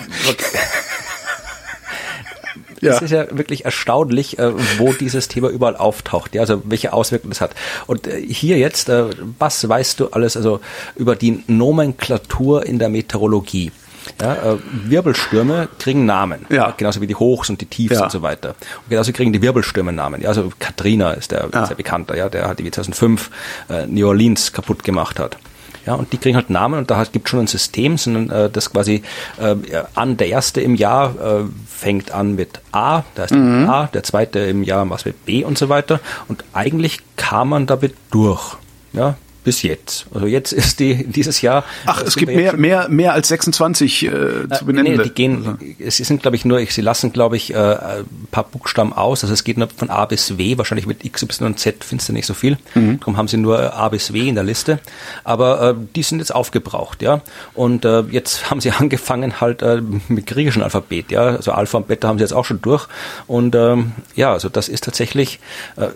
ja. Es ist ja wirklich erstaunlich, äh, wo dieses Thema überall auftaucht, ja, also welche Auswirkungen das hat. Und äh, hier jetzt, äh, was weißt du alles also über die Nomenklatur in der Meteorologie? Ja, äh, Wirbelstürme kriegen Namen, ja. genauso wie die Hochs und die Tiefs ja. und so weiter. Und genauso kriegen die Wirbelstürme Namen. Ja, also Katrina ist der ja. sehr bekannter, ja, der hat die 2005 äh, New Orleans kaputt gemacht hat. Ja, und die kriegen halt Namen und da gibt schon ein System, sondern äh, das quasi äh, an der erste im Jahr äh, fängt an mit A, da ist mhm. A, der zweite im Jahr was mit B und so weiter. Und eigentlich kam man damit durch. Ja, bis jetzt. Also jetzt ist die dieses Jahr. Ach, es gibt mehr, mehr, mehr als 26 äh, zu benennen. Nee, die gehen, es sind glaube ich nur, sie lassen glaube ich äh, ein paar Buchstaben aus. Also es geht nur von A bis W. Wahrscheinlich mit X, Y und Z findest du nicht so viel. Mhm. Darum haben sie nur A bis W in der Liste. Aber äh, die sind jetzt aufgebraucht, ja. Und äh, jetzt haben sie angefangen halt äh, mit griechischen Alphabet, ja. Also Alpha und Beta haben sie jetzt auch schon durch. Und ähm, ja, also das ist tatsächlich äh,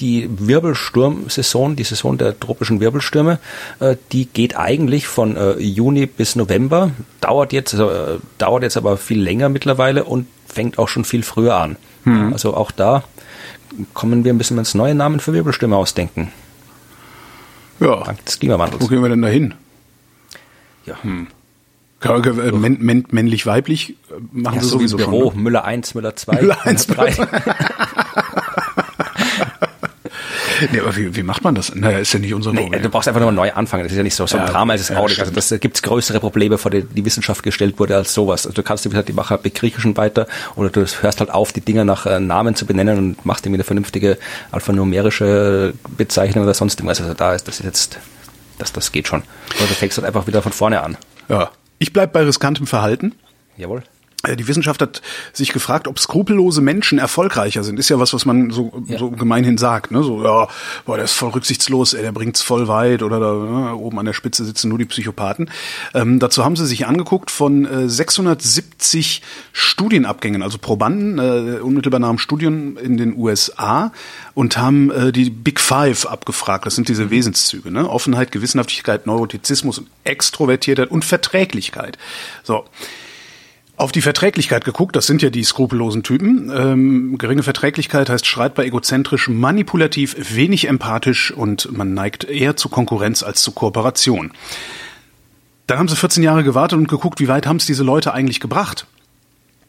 die Wirbelsturmsaison, die Saison der tropischen Wirbelstürme, äh, die geht eigentlich von äh, Juni bis November, dauert jetzt, äh, dauert jetzt aber viel länger mittlerweile und fängt auch schon viel früher an. Hm. Also auch da kommen wir ein bisschen ins neue Namen für Wirbelstürme ausdenken. Ja. Dank des Klimawandels. Wo gehen wir denn da hin? Ja. Hm. Äh, männlich-weiblich machen ja, sie sowieso so Büro, schon. Ne? Müller 1, Müller 2, Müller 1, Müller 3. nee, aber wie, wie macht man das? Naja, ist ja nicht unser Problem. Nee, du brauchst einfach nur neu anfangen. Das ist ja nicht so, so ein ja, Drama ist es ja, nicht. Also das gibt es größere Probleme, vor denen die Wissenschaft gestellt wurde, als sowas. Also du kannst, wie gesagt, die machen mit Griechischen weiter oder du hörst halt auf, die Dinger nach äh, Namen zu benennen und machst irgendwie eine vernünftige alphanumerische Bezeichnung oder sonst irgendwas. Also da ist das ist jetzt, das, das geht schon. Oder du fängst halt einfach wieder von vorne an. Ja. Ich bleibe bei riskantem Verhalten. Jawohl. Äh, die Wissenschaft hat sich gefragt, ob skrupellose Menschen erfolgreicher sind. Ist ja was, was man so, ja. so gemeinhin sagt. Ne? So, ja, boah, der ist voll rücksichtslos, ey, der bringt's voll weit oder da ne, oben an der Spitze sitzen nur die Psychopathen. Ähm, dazu haben sie sich angeguckt von äh, 670 Studienabgängen, also Probanden, äh, unmittelbar nach dem Studium in den USA und haben äh, die Big Five abgefragt. Das sind diese mhm. Wesenszüge, ne? Offenheit, Gewissenhaftigkeit, Neurotizismus und Extrovertiertheit und Verträglichkeit. So auf die Verträglichkeit geguckt, das sind ja die skrupellosen Typen. Ähm, geringe Verträglichkeit heißt streitbar, egozentrisch, manipulativ, wenig empathisch und man neigt eher zu Konkurrenz als zu Kooperation. Dann haben sie 14 Jahre gewartet und geguckt, wie weit haben es diese Leute eigentlich gebracht.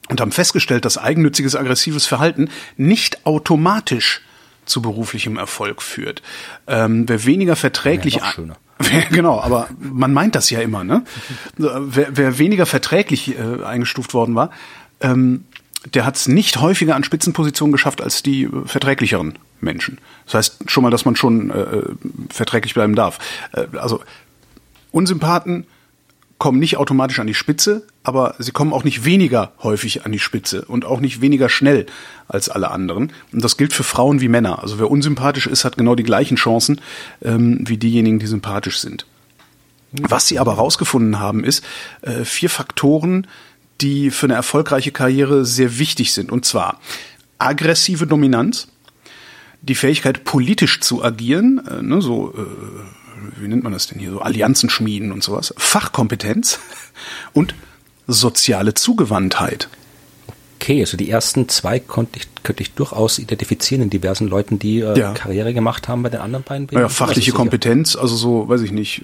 Und haben festgestellt, dass eigennütziges, aggressives Verhalten nicht automatisch zu beruflichem Erfolg führt. Ähm, wer weniger verträglich... Ja, genau, aber man meint das ja immer, ne? Wer, wer weniger verträglich äh, eingestuft worden war, ähm, der hat es nicht häufiger an Spitzenpositionen geschafft als die äh, verträglicheren Menschen. Das heißt schon mal, dass man schon äh, äh verträglich bleiben darf. Äh, also Unsympathen kommen nicht automatisch an die Spitze, aber sie kommen auch nicht weniger häufig an die Spitze und auch nicht weniger schnell als alle anderen. Und das gilt für Frauen wie Männer. Also wer unsympathisch ist, hat genau die gleichen Chancen ähm, wie diejenigen, die sympathisch sind. Was sie aber herausgefunden haben, ist äh, vier Faktoren, die für eine erfolgreiche Karriere sehr wichtig sind. Und zwar aggressive Dominanz, die Fähigkeit, politisch zu agieren, äh, ne, so äh, wie nennt man das denn hier, so Allianzen schmieden und sowas, Fachkompetenz und soziale Zugewandtheit. Okay, also die ersten zwei konnte ich, könnte ich durchaus identifizieren in diversen Leuten, die äh, ja. Karriere gemacht haben bei den anderen beiden. Ja, fachliche Kompetenz, also so, weiß ich nicht,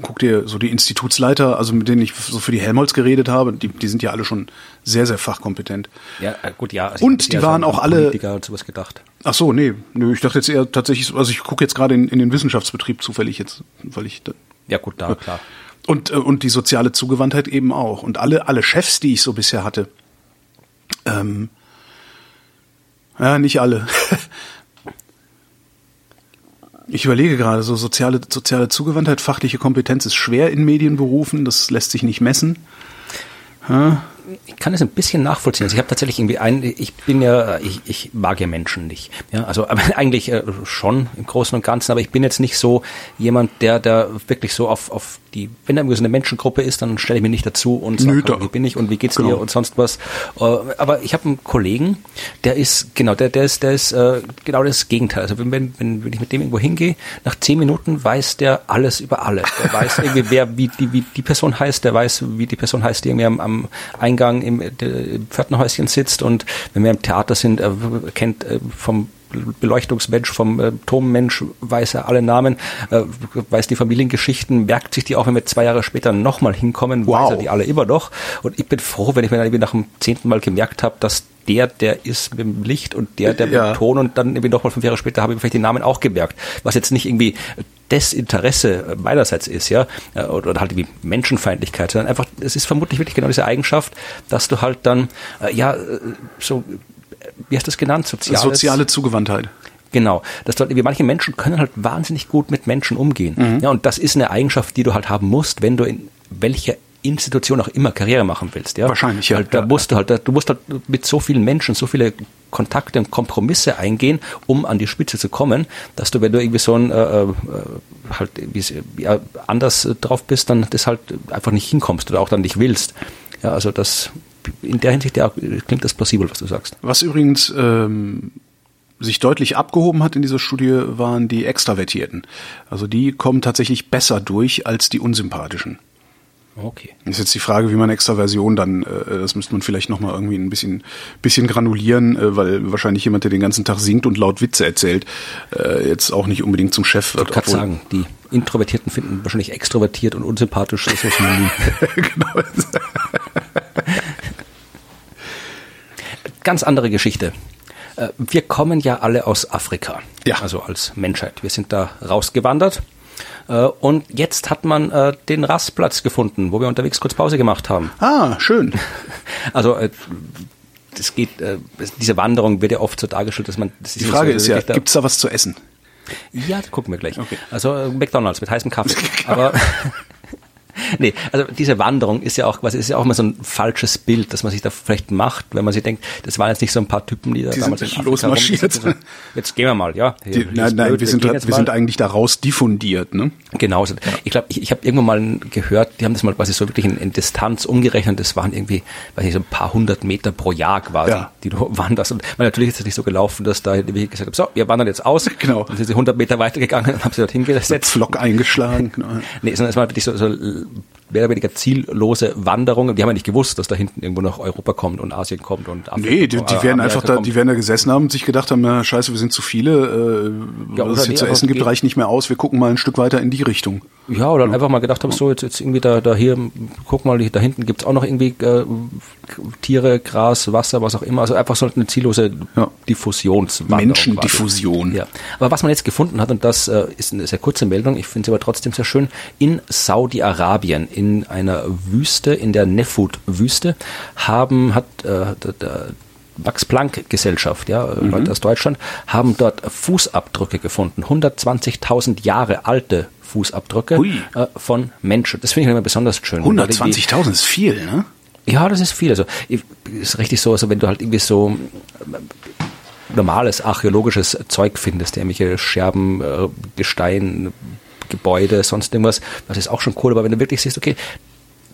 guck dir so die Institutsleiter, also mit denen ich so für die Helmholtz geredet habe, die, die sind ja alle schon sehr, sehr fachkompetent. Ja, äh, gut, ja. Also und die waren so auch alle. Politiker und sowas gedacht. Ach so, nee, nö, ich dachte jetzt eher tatsächlich, also ich gucke jetzt gerade in, in den Wissenschaftsbetrieb zufällig jetzt, weil ich da, Ja, gut, da, klar. Und, äh, und die soziale Zugewandtheit eben auch. Und alle, alle Chefs, die ich so bisher hatte, ähm, ja, nicht alle. Ich überlege gerade, so soziale, soziale Zugewandtheit, fachliche Kompetenz ist schwer in Medienberufen, das lässt sich nicht messen. Ja ich kann es ein bisschen nachvollziehen. Also ich habe tatsächlich irgendwie ein, ich bin ja, ich, ich mag ja Menschen nicht. Ja, also eigentlich äh, schon im Großen und Ganzen, aber ich bin jetzt nicht so jemand, der, der wirklich so auf, auf die, wenn da irgendwie so eine Menschengruppe ist, dann stelle ich mich nicht dazu und sage, wie bin ich und wie geht's genau. dir und sonst was. Äh, aber ich habe einen Kollegen, der ist, genau, der, der ist, der ist äh, genau das Gegenteil. Also wenn, wenn, wenn ich mit dem irgendwo hingehe, nach zehn Minuten weiß der alles über alle. Der weiß irgendwie, wer, wie die, wie die Person heißt, der weiß, wie die Person heißt, die irgendwie am, am Eingang im, im Pförtnerhäuschen sitzt und wenn wir im Theater sind, kennt äh, vom Beleuchtungsmensch, vom äh, Turmmensch, weiß er alle Namen, äh, weiß die Familiengeschichten, merkt sich die auch, wenn wir zwei Jahre später nochmal hinkommen, wow. weiß er die alle immer noch. Und ich bin froh, wenn ich mir dann irgendwie nach dem zehnten Mal gemerkt habe, dass der, der ist mit dem Licht und der, der ja. mit dem Ton und dann irgendwie nochmal fünf Jahre später habe ich vielleicht die Namen auch gemerkt. Was jetzt nicht irgendwie Desinteresse meinerseits ist, ja, oder, oder halt wie Menschenfeindlichkeit, sondern einfach, es ist vermutlich wirklich genau diese Eigenschaft, dass du halt dann, äh, ja, äh, so, wie hast du das genannt? Soziales, Soziale Zugewandtheit. Genau. Das dort, wie manche Menschen können halt wahnsinnig gut mit Menschen umgehen. Mhm. Ja, und das ist eine Eigenschaft, die du halt haben musst, wenn du in welcher Institution auch immer Karriere machen willst. Ja? Wahrscheinlich, ja. Weil da musst du halt, du musst halt mit so vielen Menschen, so viele Kontakte und Kompromisse eingehen, um an die Spitze zu kommen, dass du, wenn du irgendwie so ein äh, äh halt ja, anders drauf bist, dann das halt einfach nicht hinkommst oder auch dann nicht willst. Ja, also das in der Hinsicht ja, klingt das plausibel, was du sagst. Was übrigens ähm, sich deutlich abgehoben hat in dieser Studie, waren die Extravertierten. Also die kommen tatsächlich besser durch als die Unsympathischen. Okay. Ist jetzt die Frage, wie man Extraversion dann, äh, das müsste man vielleicht nochmal irgendwie ein bisschen, bisschen granulieren, äh, weil wahrscheinlich jemand, der den ganzen Tag singt und laut Witze erzählt, äh, jetzt auch nicht unbedingt zum Chef wird. Ich kann sagen, die Introvertierten finden wahrscheinlich extrovertiert und unsympathisch so synonym. genau. Ganz andere Geschichte. Äh, wir kommen ja alle aus Afrika. Ja. Also als Menschheit. Wir sind da rausgewandert. Äh, und jetzt hat man äh, den Rastplatz gefunden, wo wir unterwegs kurz Pause gemacht haben. Ah, schön. Also das geht, diese Wanderung wird ja oft so dargestellt, dass man. Das ist Die Frage so, ist ja, gibt es da was zu essen? Ja, das gucken wir gleich. Okay. Also McDonalds mit heißem Kaffee. Aber nee, also diese Wanderung ist ja auch quasi, ist ja auch mal so ein falsches Bild, dass man sich da vielleicht macht, wenn man sich denkt, das waren jetzt nicht so ein paar Typen, die da die damals sind in losmarschiert. So, jetzt gehen wir mal, ja. Die, nein, nein, blöd, wir, sind, wir, wir sind eigentlich daraus diffundiert, ne? Genau. Ja. Ich glaube, ich, ich habe irgendwann mal gehört, die haben das mal quasi so wirklich in, in Distanz umgerechnet, das waren irgendwie, weiß ich, so ein paar hundert Meter pro Jahr quasi, ja. die du wanderst. Und man, natürlich ist es nicht so gelaufen, dass da wie ich gesagt habe, so, wir wandern jetzt aus. Genau. Und sind sie 100 Meter weitergegangen und haben sie dort hingesetzt. Flock eingeschlagen. Genau. nee, sondern es war wirklich so, so certain mehr oder weniger ziellose Wanderungen. Die haben ja nicht gewusst, dass da hinten irgendwo noch Europa kommt und Asien kommt und Afrika. Nee, die, die werden einfach da, die werden da gesessen haben und sich gedacht haben, na, scheiße, wir sind zu viele, äh, ja, was es hier nee, zu essen gibt, reicht nicht mehr aus, wir gucken mal ein Stück weiter in die Richtung. Ja, oder ja. einfach mal gedacht haben, so jetzt, jetzt irgendwie da, da hier, guck mal, da hinten gibt's auch noch irgendwie äh, Tiere, Gras, Wasser, was auch immer. Also einfach so eine ziellose ja. Diffusionswanderung. Menschendiffusion. Ja. Aber was man jetzt gefunden hat, und das äh, ist eine sehr kurze Meldung, ich finde sie aber trotzdem sehr schön, in Saudi-Arabien, in einer Wüste, in der Nefut-Wüste, haben, hat äh, der, der Max-Planck-Gesellschaft, ja, mhm. Leute aus Deutschland, haben dort Fußabdrücke gefunden, 120.000 Jahre alte Fußabdrücke äh, von Menschen. Das finde ich immer besonders schön. 120.000 ist viel, ne? Ja, das ist viel. Also ist richtig so, also wenn du halt irgendwie so äh, normales archäologisches Zeug findest, irgendwelche Scherben, äh, Gestein, Gebäude, sonst irgendwas, das ist auch schon cool, aber wenn du wirklich siehst, okay,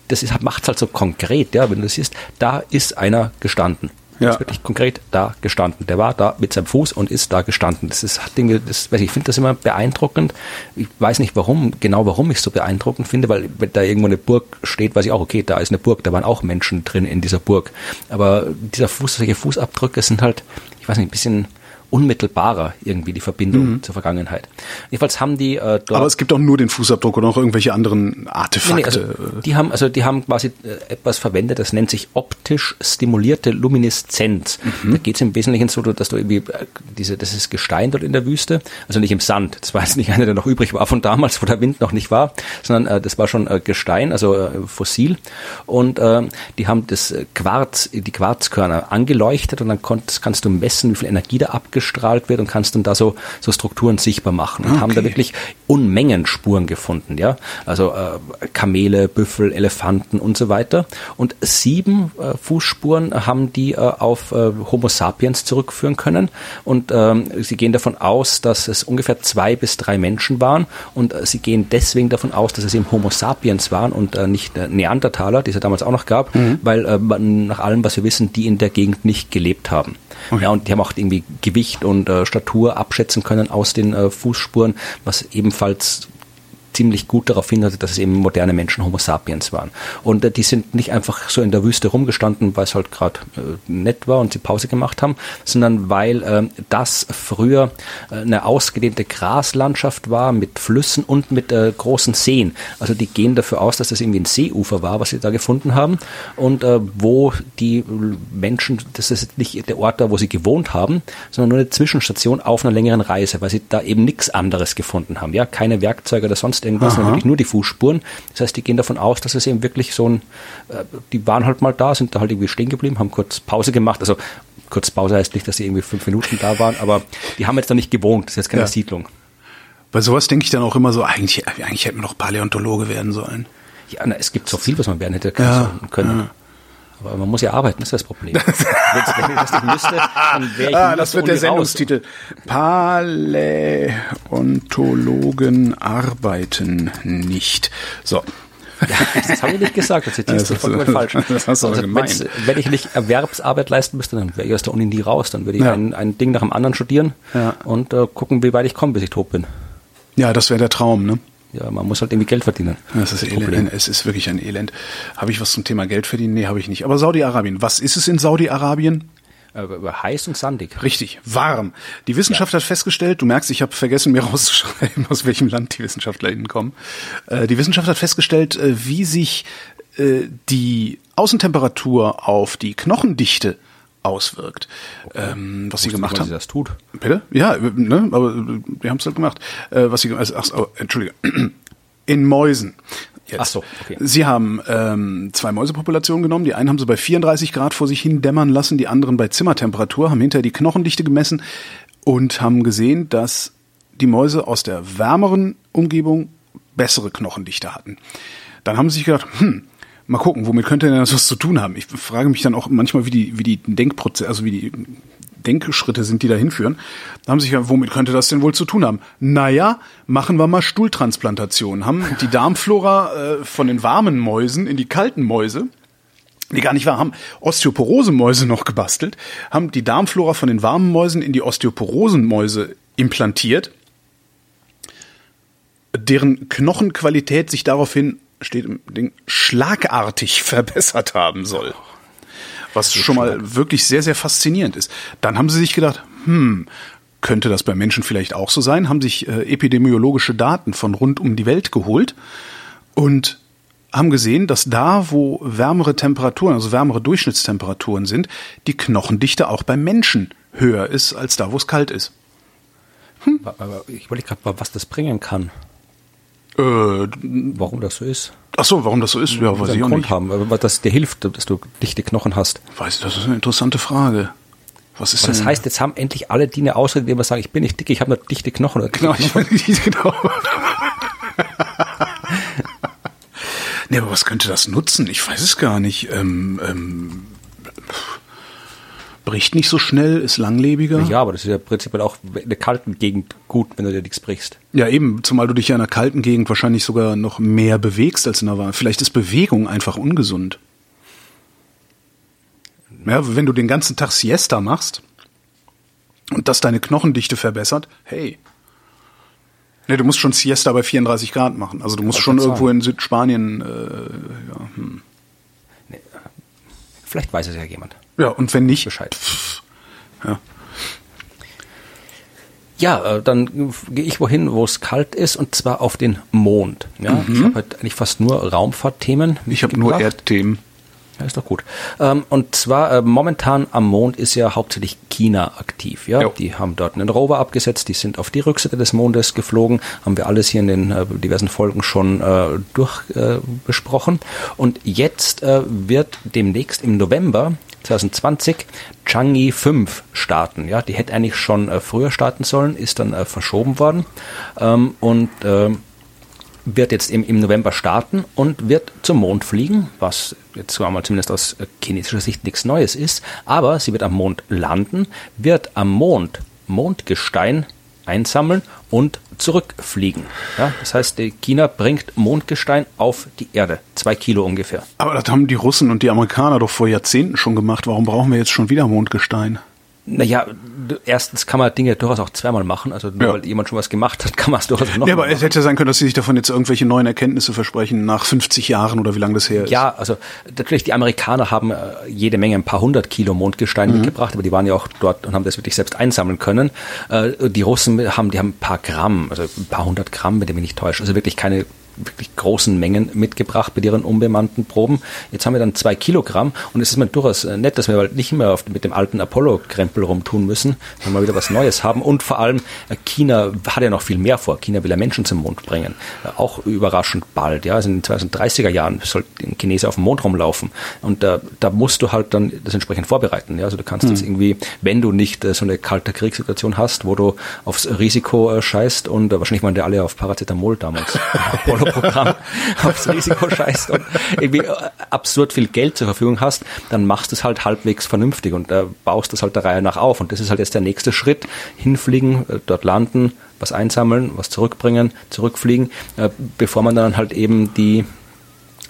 das macht es halt so konkret, ja, wenn du siehst, da ist einer gestanden. Ja. Ist wirklich konkret da gestanden. Der war da mit seinem Fuß und ist da gestanden. Das ist, hat irgendwie, das, weiß ich, ich finde das immer beeindruckend. Ich weiß nicht warum, genau warum ich es so beeindruckend finde, weil wenn da irgendwo eine Burg steht, weiß ich auch, okay, da ist eine Burg, da waren auch Menschen drin in dieser Burg. Aber dieser Fuß, solche Fußabdrücke sind halt, ich weiß nicht, ein bisschen, unmittelbarer irgendwie die Verbindung mhm. zur Vergangenheit. Jedenfalls haben die äh, dort Aber es gibt auch nur den Fußabdruck oder auch irgendwelche anderen Artefakte. Nee, also die haben also die haben quasi äh, etwas verwendet, das nennt sich optisch stimulierte Lumineszenz. Mhm. Da geht es im Wesentlichen so, dass du irgendwie äh, diese das ist Gestein dort in der Wüste, also nicht im Sand. Das war jetzt nicht einer, der noch übrig war von damals, wo der Wind noch nicht war, sondern äh, das war schon äh, Gestein, also äh, fossil und äh, die haben das Quarz die Quarzkörner angeleuchtet und dann konnt, kannst du messen, wie viel Energie da abgeschlossen ausgestrahlt wird und kannst dann da so, so Strukturen sichtbar machen. Und okay. haben da wirklich Unmengen Spuren gefunden, ja. Also äh, Kamele, Büffel, Elefanten und so weiter. Und sieben äh, Fußspuren haben die äh, auf äh, Homo sapiens zurückführen können. Und ähm, sie gehen davon aus, dass es ungefähr zwei bis drei Menschen waren. Und äh, sie gehen deswegen davon aus, dass es eben Homo sapiens waren und äh, nicht Neandertaler, die es ja damals auch noch gab, mhm. weil nach allem, was wir wissen, die in der Gegend nicht gelebt haben. Okay. Ja, und die haben auch irgendwie Gewicht und äh, Statur abschätzen können aus den äh, Fußspuren, was ebenfalls ziemlich gut darauf hindeutet, dass es eben moderne Menschen Homo sapiens waren. Und äh, die sind nicht einfach so in der Wüste rumgestanden, weil es halt gerade äh, nett war und sie Pause gemacht haben, sondern weil äh, das früher äh, eine ausgedehnte Graslandschaft war mit Flüssen und mit äh, großen Seen. Also die gehen dafür aus, dass das irgendwie ein Seeufer war, was sie da gefunden haben und äh, wo die Menschen, das ist nicht der Ort da, wo sie gewohnt haben, sondern nur eine Zwischenstation auf einer längeren Reise, weil sie da eben nichts anderes gefunden haben. Ja, keine Werkzeuge oder sonst sonst irgendwas, sondern wirklich nur die Fußspuren. Das heißt, die gehen davon aus, dass es eben wirklich so ein, äh, die waren halt mal da, sind da halt irgendwie stehen geblieben, haben kurz Pause gemacht. Also kurz Pause heißt nicht, dass sie irgendwie fünf Minuten da waren, aber die haben jetzt da nicht gewohnt. Das ist jetzt keine ja. Siedlung. Bei sowas denke ich dann auch immer so, eigentlich, eigentlich hätten wir doch Paläontologe werden sollen. Ja, na, es gibt so viel, was man werden hätte können. Ja, können. Aber man muss ja arbeiten, das ist das Problem. Wenn ich das nicht müsste, dann wäre ich ah, Das wird der Sendungstitel. Paläontologen arbeiten nicht. So. Ja, das habe ich nicht gesagt, das ist das vollkommen falsch. das hast du also, gemeint. wenn ich nicht Erwerbsarbeit leisten müsste, dann wäre ich aus der Uni nie raus. Dann würde ich Ja. ein, ein Ding nach dem anderen studieren Ja. und äh, gucken, wie weit ich komme, bis ich tot bin. Ja, das wäre der Traum, ne? Ja, man muss halt irgendwie Geld verdienen. Das ist Problem. elend. Es ist wirklich ein Elend. Habe ich was zum Thema Geld verdienen? Nee, habe ich nicht. Aber Saudi-Arabien. Was ist es in Saudi-Arabien? Äh, heiß und sandig. Richtig, warm. Die Wissenschaft hat festgestellt, du merkst, ich habe vergessen, mir rauszuschreiben, aus welchem Land die WissenschaftlerInnen kommen. Äh, die Wissenschaft hat festgestellt, äh, wie sich äh, die Außentemperatur auf die Knochendichte auswirkt. Ähm, was sie gemacht nicht, haben. sie das tut. Bitte? Ja, äh, ne, aber äh, wir haben es halt gemacht. Äh, was sie, also, ach, oh, Entschuldige. In Mäusen. Jetzt. Ach so, okay. Sie haben ähm, zwei Mäusepopulationen genommen. Die einen haben sie bei 34 Grad vor sich hin dämmern lassen, die anderen bei Zimmertemperatur, haben hinterher die Knochendichte gemessen und haben gesehen, dass die Mäuse aus der wärmeren Umgebung bessere Knochendichte hatten. Dann haben sie sich gedacht, hm, mal gucken, womit könnte denn das was zu tun haben? Ich frage mich dann auch manchmal, wie die, wie die Denkprozesse, also wie die Denkschritte sind, die da hinführen. Da haben sich gedacht, womit könnte das denn wohl zu tun haben? Naja, machen wir mal Stuhltransplantation. Haben die Darmflora äh, von den warmen Mäusen in die kalten Mäuse die gar nicht war, haben Osteoporose-Mäuse noch gebastelt, haben die Darmflora von den warmen Mäusen in die Osteoporosen-Mäuse implantiert, deren Knochenqualität sich daraufhin, steht im Ding, schlagartig verbessert haben soll. Was schon mal wirklich sehr, sehr faszinierend ist. Dann haben sie sich gedacht, hm, könnte das bei Menschen vielleicht auch so sein? Haben sich äh, epidemiologische Daten von rund um die Welt geholt und haben gesehen, dass da, wo wärmere Temperaturen, also wärmere Durchschnittstemperaturen sind, die Knochendichte auch beim Menschen höher ist als da, wo es kalt ist. Aber ich überlege gerade mal, was das bringen kann. Äh, Warum das so ist. ach so, warum das so ist? Ja, weiß ich auch Grund nicht. haben, aber das dir hilft, dass du dichte Knochen hast. Weiß, das ist eine interessante Frage. Was ist Aber das denn? heißt, jetzt haben endlich alle die eine Ausrede, die immer sagen, ich bin nicht dick, ich habe nur dichte Knochen. Oder Genau, ich meine, die- genau. nee, aber was könnte das nutzen? Ich weiß es gar nicht. Ähm, ähm, bricht nicht so schnell, ist langlebiger. Ja, aber das ist ja prinzipiell auch in der kalten Gegend gut, wenn du dir nichts brichst. Ja, eben, zumal du dich ja in einer kalten Gegend wahrscheinlich sogar noch mehr bewegst als in einer warmen. Vielleicht ist Bewegung einfach ungesund. Ja, wenn du den ganzen Tag Siesta machst und das deine Knochendichte verbessert, hey. Nee, du musst schon Siesta bei 34 Grad machen. Also du musst schon irgendwo sagen. in Südspanien, äh, ja, hm. Vielleicht weiß es ja jemand. Ja, und wenn nicht, Bescheid. pff, ja. Ja, äh, dann gehe ich wohin, wo es kalt ist, und zwar auf den Mond. Ja, Ich habe halt eigentlich fast nur Raumfahrtthemen. Ich habe nur. Erdthemen. Ja, ist doch gut. Ähm, und zwar äh, momentan am Mond ist ja hauptsächlich China aktiv. Ja, Jo. die haben dort einen Rover abgesetzt, die sind auf die Rückseite des Mondes geflogen, haben wir alles hier in den äh, diversen Folgen schon äh, durch äh, besprochen. Und jetzt äh, wird demnächst im November 2020 Changi 5 starten. Ja, die hätte eigentlich schon äh, früher starten sollen, ist dann verschoben worden ähm, und ähm, wird jetzt im, im November starten und wird zum Mond fliegen, was jetzt wir mal zumindest aus äh, chinesischer Sicht nichts Neues ist. Aber sie wird am Mond landen, wird am Mond Mondgestein einsammeln und zurückfliegen. Ja, das heißt, China bringt Mondgestein auf die Erde, zwei Kilo ungefähr. Aber das haben die Russen und die Amerikaner doch vor Jahrzehnten schon gemacht. Warum brauchen wir jetzt schon wieder Mondgestein? Naja, erstens kann man Dinge durchaus auch zweimal machen. Also nur Ja. weil jemand schon was gemacht hat, kann man es durchaus noch Ja, aber es machen. hätte sein können, dass sie sich davon jetzt irgendwelche neuen Erkenntnisse versprechen nach 50 Jahren oder wie lange das her ist. Ja, also natürlich, die Amerikaner haben äh, jede Menge, ein paar hundert Kilo Mondgestein mitgebracht, aber die waren ja auch dort und haben das wirklich selbst einsammeln können. Äh, die Russen haben, die haben ein paar Gramm, also ein paar hundert Gramm, wenn ich mich nicht täusche, also wirklich keine wirklich großen Mengen mitgebracht bei ihren unbemannten Proben. Jetzt haben wir dann zwei Kilogramm und es ist mir durchaus äh, nett, dass wir halt nicht mehr auf, mit dem alten Apollo-Krempel rumtun müssen, sondern mal wieder was Neues haben. Und vor allem, äh, China hat ja noch viel mehr vor. China will ja Menschen zum Mond bringen. Äh, Auch überraschend bald. Ja, also in den 2030er Jahren soll ein Chinese auf dem Mond rumlaufen. Und da, da musst du halt dann das entsprechend vorbereiten. Ja, also du kannst jetzt irgendwie, wenn du nicht so eine kalte Kriegssituation hast, wo du aufs Risiko scheißt und wahrscheinlich waren die alle auf Paracetamol damals. Apollo-Programm aufs Risiko scheißt und irgendwie äh, absurd viel Geld zur Verfügung hast, dann machst du es halt halbwegs vernünftig und äh, baust das halt der Reihe nach auf. Und das ist halt jetzt der nächste Schritt. Hinfliegen, äh, dort landen, was einsammeln, was zurückbringen, zurückfliegen, äh, bevor man dann halt eben die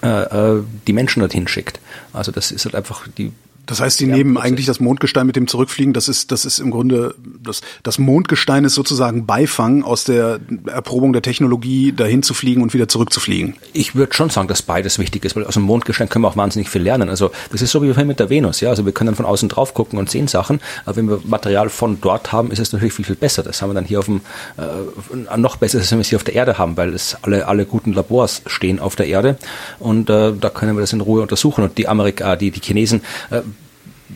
äh, die Menschen dorthin schickt. Also das ist halt einfach die das heißt, die nehmen eigentlich das Mondgestein mit dem Zurückfliegen. Das ist, das ist im Grunde, das, das Mondgestein ist sozusagen Beifang aus der Erprobung der Technologie, dahin zu fliegen und wieder zurückzufliegen. Ich würde schon sagen, dass beides wichtig ist, weil aus dem Mondgestein können wir auch wahnsinnig viel lernen. Also, das ist so wie mit der Venus, ja. Also, wir können von außen drauf gucken und sehen Sachen. Aber wenn wir Material von dort haben, ist es natürlich viel, viel besser. Das haben wir dann hier auf dem, äh, noch besser, als wenn wir es hier auf der Erde haben, weil es alle, alle guten Labors stehen auf der Erde. Und, äh, da können wir das in Ruhe untersuchen. Und die Amerika, die, die Chinesen, äh,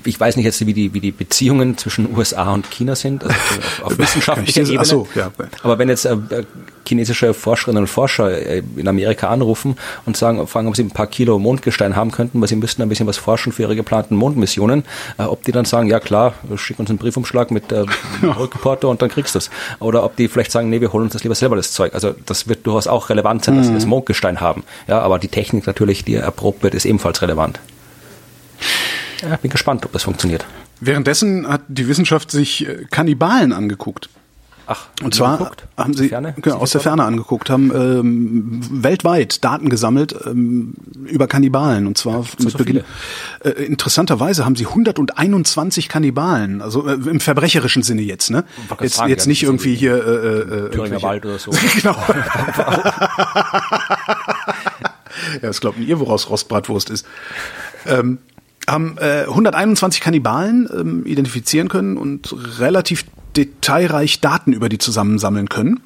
ich weiß nicht jetzt, wie die, wie die Beziehungen zwischen USA und China sind, also auf, auf wissenschaftlicher Ebene. So, ja. Aber wenn jetzt äh, chinesische Forscherinnen und Forscher äh, in Amerika anrufen und sagen, fragen, ob sie ein paar Kilo Mondgestein haben könnten, weil sie müssten ein bisschen was forschen für ihre geplanten Mondmissionen, äh, ob die dann sagen, ja klar, schick uns einen Briefumschlag mit äh, Rückporto und dann kriegst du es. Oder ob die vielleicht sagen, nee, wir holen uns das lieber selber das Zeug. Also das wird durchaus auch relevant sein, dass sie mhm. das Mondgestein haben. Ja, aber die Technik natürlich, die erprobt wird, ist ebenfalls relevant. Ja, bin gespannt, ob das funktioniert. Währenddessen hat die Wissenschaft sich äh, Kannibalen angeguckt. Ach, und zwar geguckt? haben sie Ferne? Genau, aus der Ferne angeguckt, haben ähm, weltweit Daten gesammelt ähm, über Kannibalen und zwar mit so Beginn. Äh, interessanterweise haben sie 121 Kannibalen, also äh, im verbrecherischen Sinne jetzt, ne? Jetzt, sagen, jetzt nicht irgendwie hier äh, äh, Thüringer Wald oder so. genau. ja, das glaubt ihr, woraus Rostbratwurst ist. Ähm, haben äh, 121 Kannibalen ähm, identifizieren können und relativ detailreich Daten über die zusammensammeln können.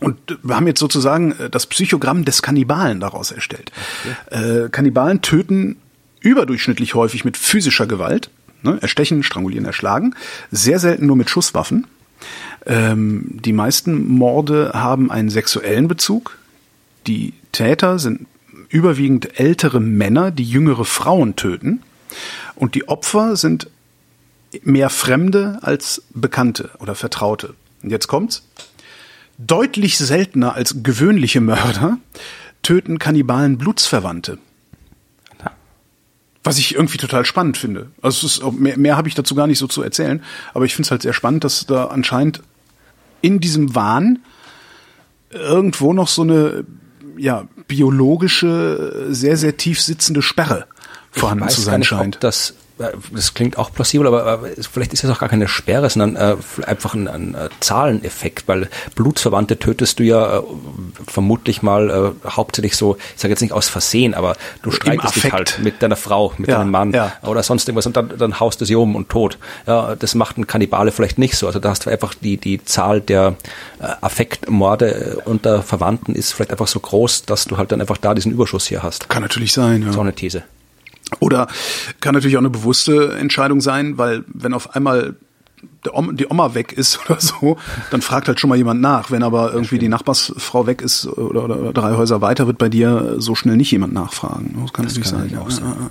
Und wir haben jetzt sozusagen äh, das Psychogramm des Kannibalen daraus erstellt. Okay. Äh, Kannibalen töten überdurchschnittlich häufig mit physischer Gewalt, ne, erstechen, strangulieren, erschlagen, sehr selten nur mit Schusswaffen. Ähm, die meisten Morde haben einen sexuellen Bezug. Die Täter sind überwiegend ältere Männer, die jüngere Frauen töten. Und die Opfer sind mehr Fremde als Bekannte oder Vertraute. Und jetzt kommt's. Deutlich seltener als gewöhnliche Mörder töten Kannibalen Blutsverwandte. Was ich irgendwie total spannend finde. Also ist, mehr, mehr habe ich dazu gar nicht so zu erzählen, aber ich finde es halt sehr spannend, dass da anscheinend in diesem Wahn irgendwo noch so eine ja, biologische, sehr, sehr tief sitzende Sperre vorhanden zu sein nicht, scheint. das äh, das klingt auch plausibel, aber, vielleicht ist es auch gar keine Sperre, sondern äh, einfach ein, ein, äh, Zahleneffekt, weil Blutsverwandte tötest du ja äh, vermutlich mal äh, hauptsächlich so, ich sage jetzt nicht aus Versehen, aber du streitest dich halt mit deiner Frau, mit ja, deinem Mann ja. oder sonst irgendwas und dann, dann haust du sie um und tot. Ja, das macht ein Kannibale vielleicht nicht so. Also da hast du einfach die, die Zahl der Affektmorde unter Verwandten ist vielleicht einfach so groß, dass du halt dann einfach da diesen Überschuss hier hast. Kann natürlich sein, ja. So eine These. Oder kann natürlich auch eine bewusste Entscheidung sein, weil wenn auf einmal die Oma weg ist oder so, dann fragt halt schon mal jemand nach. Wenn aber irgendwie die Nachbarsfrau weg ist oder, oder, drei Häuser weiter, wird bei dir so schnell nicht jemand nachfragen. Das kann das natürlich kann sein. Auch sein. Ja,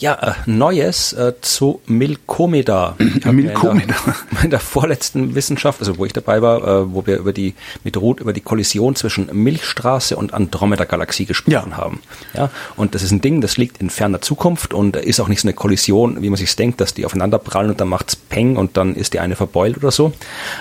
äh, Neues äh, zu Milkomeda. Milkomeda. In, in der, vorletzten Wissenschaft, also wo ich dabei war, äh, wo wir über die mit Ruth über die Kollision zwischen Milchstraße und Andromeda-Galaxie gesprochen ja. haben. Ja, und das ist ein Ding, das liegt in ferner Zukunft und ist auch nicht so eine Kollision, wie man sich denkt, dass die aufeinander prallen und dann macht's Peng und dann ist die eine verbeult oder so,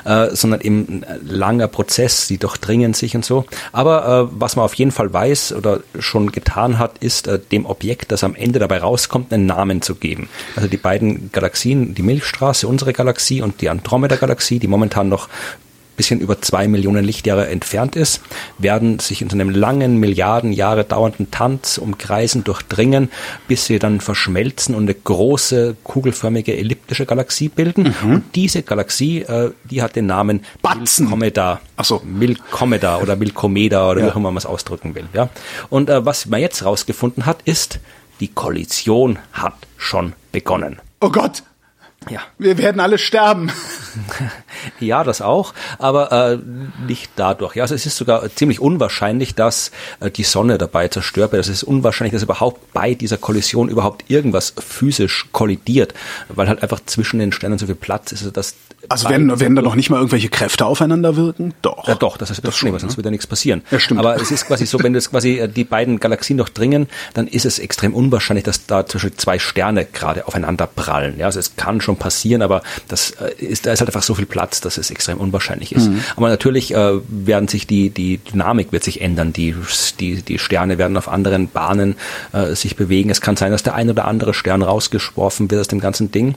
äh, sondern eben ein langer Prozess, die durchdringen sich und so. Aber äh, was man auf jeden Fall weiß oder schon getan hat, ist äh, dem Objekt, das am Ende dabei rauskommt, einen Namen zu geben. Also die beiden Galaxien, die Milchstraße, unsere Galaxie und die Andromeda-Galaxie, die momentan noch bisschen über zwei Millionen Lichtjahre entfernt ist, werden sich in einem langen, Milliarden Jahre dauernden Tanz umkreisen, durchdringen, bis sie dann verschmelzen und eine große, kugelförmige, elliptische Galaxie bilden. Mhm. Und diese Galaxie, äh, die hat den Namen Milkomeda. Ach so. Milkomeda oder Milkomeda oder ja. wie auch immer man es ausdrücken will. Ja. Und äh, was man jetzt rausgefunden hat, ist, die Kollision hat schon begonnen. Oh Gott! Ja. Wir werden alle sterben. ja, das auch, aber äh, nicht dadurch. Ja, also es ist sogar ziemlich unwahrscheinlich, dass äh, die Sonne dabei zerstört wird. Es ist unwahrscheinlich, dass überhaupt bei dieser Kollision überhaupt irgendwas physisch kollidiert, weil halt einfach zwischen den Sternen so viel Platz ist, dass also werden, werden da noch nicht mal irgendwelche Kräfte aufeinander wirken? Doch. Ja, doch, das ist das schon, sonst ne? wird ja nichts passieren. Ja, stimmt. Aber es ist quasi so, wenn das quasi äh, die beiden Galaxien durchdringen, dann ist es extrem unwahrscheinlich, dass da zwischen zwei Sterne gerade aufeinander prallen. Ja, also es kann schon passieren, aber das äh, ist, da ist halt einfach so viel Platz dass es extrem unwahrscheinlich ist. Mhm. Aber natürlich äh, werden sich die, die Dynamik wird sich ändern. Die, die, die Sterne werden auf anderen Bahnen äh, sich bewegen. Es kann sein, dass der ein oder andere Stern rausgeworfen wird aus dem ganzen Ding.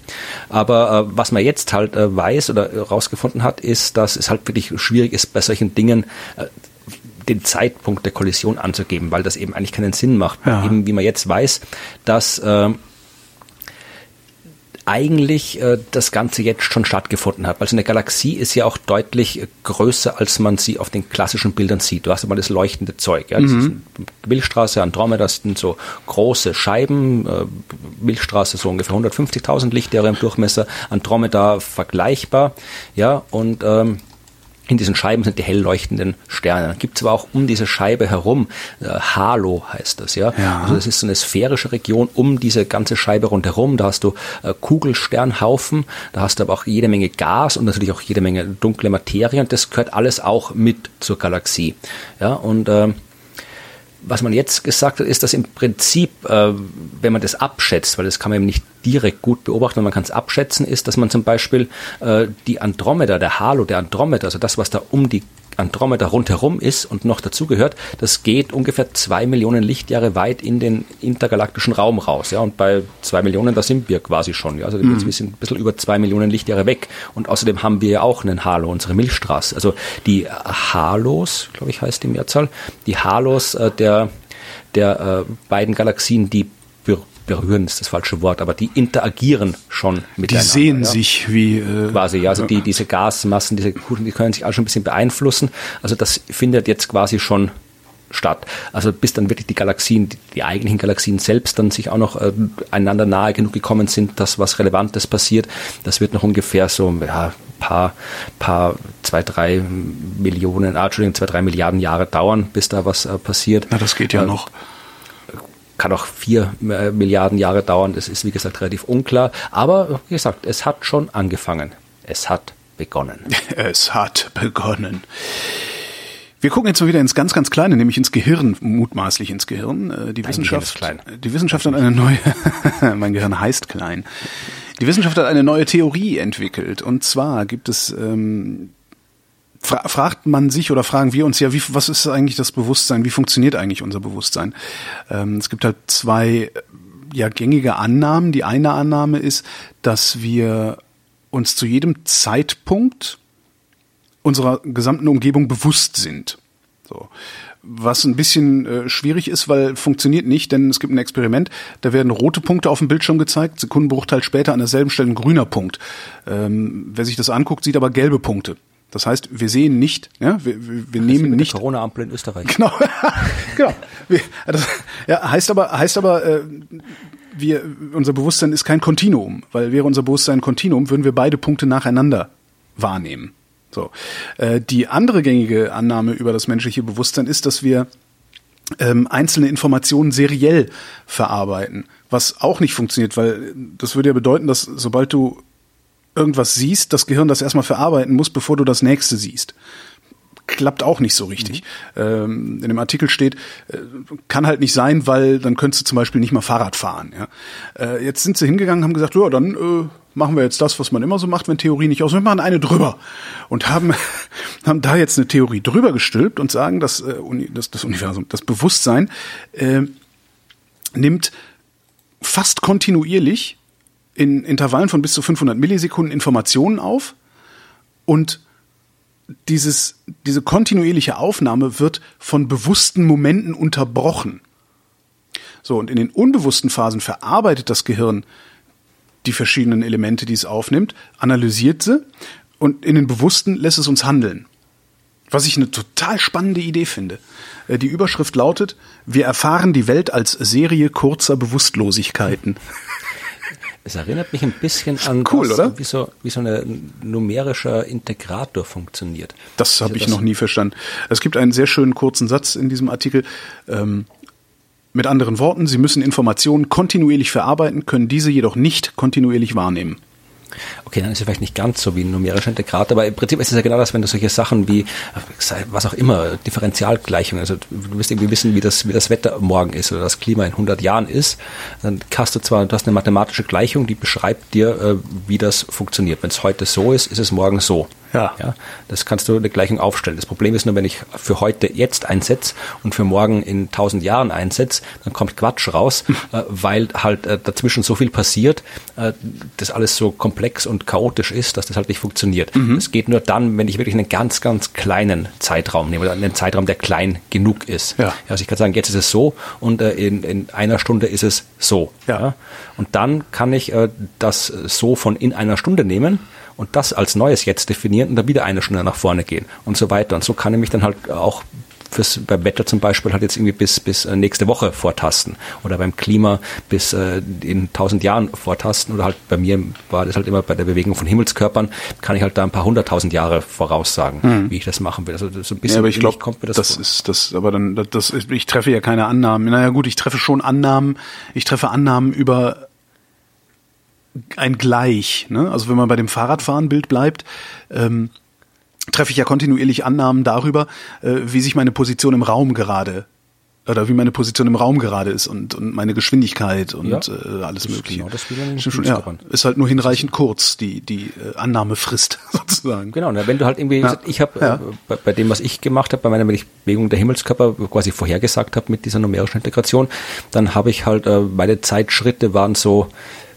Aber äh, was man jetzt halt äh, weiß oder rausgefunden hat, ist, dass es halt wirklich schwierig ist, bei solchen Dingen äh, den Zeitpunkt der Kollision anzugeben, weil das eben eigentlich keinen Sinn macht. Ja. Eben wie man jetzt weiß, dass äh, eigentlich äh, das Ganze jetzt schon stattgefunden hat. Weil so eine Galaxie ist ja auch deutlich größer, als man sie auf den klassischen Bildern sieht. Du hast aber das leuchtende Zeug. Ja? Das mhm. Milchstraße, Andromeda, das sind so große Scheiben. Äh, Milchstraße so ungefähr 150.000 Lichtjahre im Durchmesser. Andromeda vergleichbar. Ja, und ähm, in diesen Scheiben sind die hell leuchtenden Sterne. Dann gibt es aber auch um diese Scheibe herum, äh, Halo heißt das, ja? ja. Also das ist so eine sphärische Region um diese ganze Scheibe rundherum. Da hast du äh, Kugelsternhaufen, da hast du aber auch jede Menge Gas und natürlich auch jede Menge dunkle Materie und das gehört alles auch mit zur Galaxie. Ja, und äh, was man jetzt gesagt hat, ist, dass im Prinzip, äh, wenn man das abschätzt, weil das kann man eben nicht direkt gut beobachten, man kann es abschätzen, ist, dass man zum Beispiel äh, die Andromeda, der Halo der Andromeda, also das, was da um die Andromeda rundherum ist und noch dazugehört, das geht ungefähr zwei Millionen Lichtjahre weit in den intergalaktischen Raum raus. Ja, und bei zwei Millionen, da sind wir quasi schon. Ja, also mhm. wir sind ein bisschen über zwei Millionen Lichtjahre weg. Und außerdem haben wir ja auch einen Halo, unsere Milchstraße. Also die Halos, glaube ich, heißt die Mehrzahl, die Halos äh, der, der äh, beiden Galaxien, die berühren ist das falsche Wort, aber die interagieren schon miteinander. Die sehen ja. sich wie äh, quasi, ja, also die diese Gasmassen, diese Kuchen, die können sich auch schon ein bisschen beeinflussen. Also das findet jetzt quasi schon statt. Also bis dann wirklich die Galaxien, die, die eigentlichen Galaxien selbst dann sich auch noch äh, einander nahe genug gekommen sind, dass was Relevantes passiert. Das wird noch ungefähr so ja, paar, paar, zwei, drei Millionen, ah, Entschuldigung, zwei, drei Milliarden Jahre dauern, bis da was äh, passiert. Na, das geht ja äh, noch kann auch vier äh, Milliarden Jahre dauern. Das ist, wie gesagt, relativ unklar. Aber, wie gesagt, es hat schon angefangen. Es hat begonnen. Es hat begonnen. Wir gucken jetzt mal wieder ins ganz, ganz Kleine, nämlich ins Gehirn, mutmaßlich ins Gehirn. Äh, die Dein Wissenschaft, die Wissenschaft hat eine neue, mein Gehirn heißt klein. Die Wissenschaft hat eine neue Theorie entwickelt. Und zwar gibt es ähm, fra fragt man sich oder fragen wir uns ja, wie, was ist eigentlich das Bewusstsein? Wie funktioniert eigentlich unser Bewusstsein? Ähm, es gibt halt zwei ja gängige Annahmen. Die eine Annahme ist, dass wir uns zu jedem Zeitpunkt unserer gesamten Umgebung bewusst sind. So. Was ein bisschen äh, schwierig ist, weil funktioniert nicht, denn es gibt ein Experiment, da werden rote Punkte auf dem Bildschirm gezeigt, Sekundenbruchteil später an derselben Stelle ein grüner Punkt. Ähm, wer sich das anguckt, sieht aber gelbe Punkte. Das heißt, wir sehen nicht, ja, wir, wir, nehmen nicht. Corona-Ampel in Österreich. Genau, genau. Wir, das, ja, heißt aber, heißt aber, äh, wir, unser Bewusstsein ist kein Kontinuum, weil wäre unser Bewusstsein ein Kontinuum, würden wir beide Punkte nacheinander wahrnehmen. So, äh, die andere gängige Annahme über das menschliche Bewusstsein ist, dass wir ähm, einzelne Informationen seriell verarbeiten, was auch nicht funktioniert, weil das würde ja bedeuten, dass sobald du irgendwas siehst, das Gehirn das erstmal verarbeiten muss, bevor du das nächste siehst. Klappt auch nicht so richtig. Mhm. Ähm, in dem Artikel steht, äh, kann halt nicht sein, weil dann könntest du zum Beispiel nicht mal Fahrrad fahren. Ja? Äh, jetzt sind sie hingegangen, haben gesagt, ja, dann äh, machen wir jetzt das, was man immer so macht, wenn Theorie nicht aus. Wir machen eine drüber und haben haben da jetzt eine Theorie drüber gestülpt und sagen, dass äh, das, das Universum, das Bewusstsein äh, nimmt fast kontinuierlich in Intervallen von bis zu 500 Millisekunden Informationen auf und dieses, diese kontinuierliche Aufnahme wird von bewussten Momenten unterbrochen. So, und in den unbewussten Phasen verarbeitet das Gehirn die verschiedenen Elemente, die es aufnimmt, analysiert sie und in den bewussten lässt es uns handeln. Was ich eine total spannende Idee finde. Äh, die Überschrift lautet, wir erfahren die Welt als Serie kurzer Bewusstlosigkeiten. Es erinnert mich ein bisschen an cool, das, oder? Wie, so, wie so ein numerischer Integrator funktioniert. Das habe also ich noch nie verstanden. Es gibt einen sehr schönen kurzen Satz in diesem Artikel. Ähm, mit anderen Worten, Sie müssen Informationen kontinuierlich verarbeiten, können diese jedoch nicht kontinuierlich wahrnehmen. Okay, dann ist es vielleicht nicht ganz so wie ein numerischer Integrator, aber im Prinzip ist es ja genau das, wenn du solche Sachen wie, was auch immer, Differentialgleichungen, also du wirst irgendwie wissen, wie das, wie das Wetter morgen ist oder das Klima in 100 Jahren ist, dann hast du zwar, du hast eine mathematische Gleichung, die beschreibt dir, äh, wie das funktioniert. Wenn es heute so ist, ist es morgen so. Ja. ja. Das kannst du in der Gleichung aufstellen. Das Problem ist nur, wenn ich für heute jetzt einsetze und für morgen in tausend Jahren einsetze, dann kommt Quatsch raus, äh, weil halt äh, dazwischen so viel passiert, äh, das alles so komplex und chaotisch ist, dass das halt nicht funktioniert. Es geht nur dann, wenn ich wirklich einen ganz, ganz kleinen Zeitraum nehme, oder einen Zeitraum, der klein genug ist. Ja. Also ich kann sagen, jetzt ist es so und äh, in, in einer Stunde ist es so. Ja. Und dann kann ich äh, das so von in einer Stunde nehmen und das als neues jetzt definieren und dann wieder eine Stunde nach vorne gehen und so weiter. Und so kann ich mich dann halt auch fürs, beim Wetter zum Beispiel halt jetzt irgendwie bis, bis äh, nächste Woche vortasten oder beim Klima bis äh, in tausend Jahren vortasten oder halt bei mir war das halt immer bei der Bewegung von Himmelskörpern, kann ich halt da ein paar hunderttausend Jahre voraussagen, wie ich das machen will. Also so ein bisschen Ja, aber ich glaube, kommt mir das, das, vor. ist das, aber dann, das, ich treffe ja keine Annahmen. Naja gut, ich treffe schon Annahmen. Ich treffe Annahmen über ein Gleich. Ne? Also wenn man bei dem Fahrradfahrenbild bleibt, ähm, treffe ich ja kontinuierlich Annahmen darüber, äh, wie sich meine Position im Raum gerade oder wie meine Position im Raum gerade ist und, und meine Geschwindigkeit und Ja. äh, alles mögliche. genau das Stimmt schon, ja, ist halt nur hinreichend kurz, die, die äh, Annahmefrist sozusagen. Genau, na, wenn du halt irgendwie, Ja. ich habe Ja. äh, bei, bei dem, was ich gemacht habe, bei meiner Bewegung der Himmelskörper quasi vorhergesagt habe mit dieser numerischen Integration, dann habe ich halt, äh, meine Zeitschritte waren so,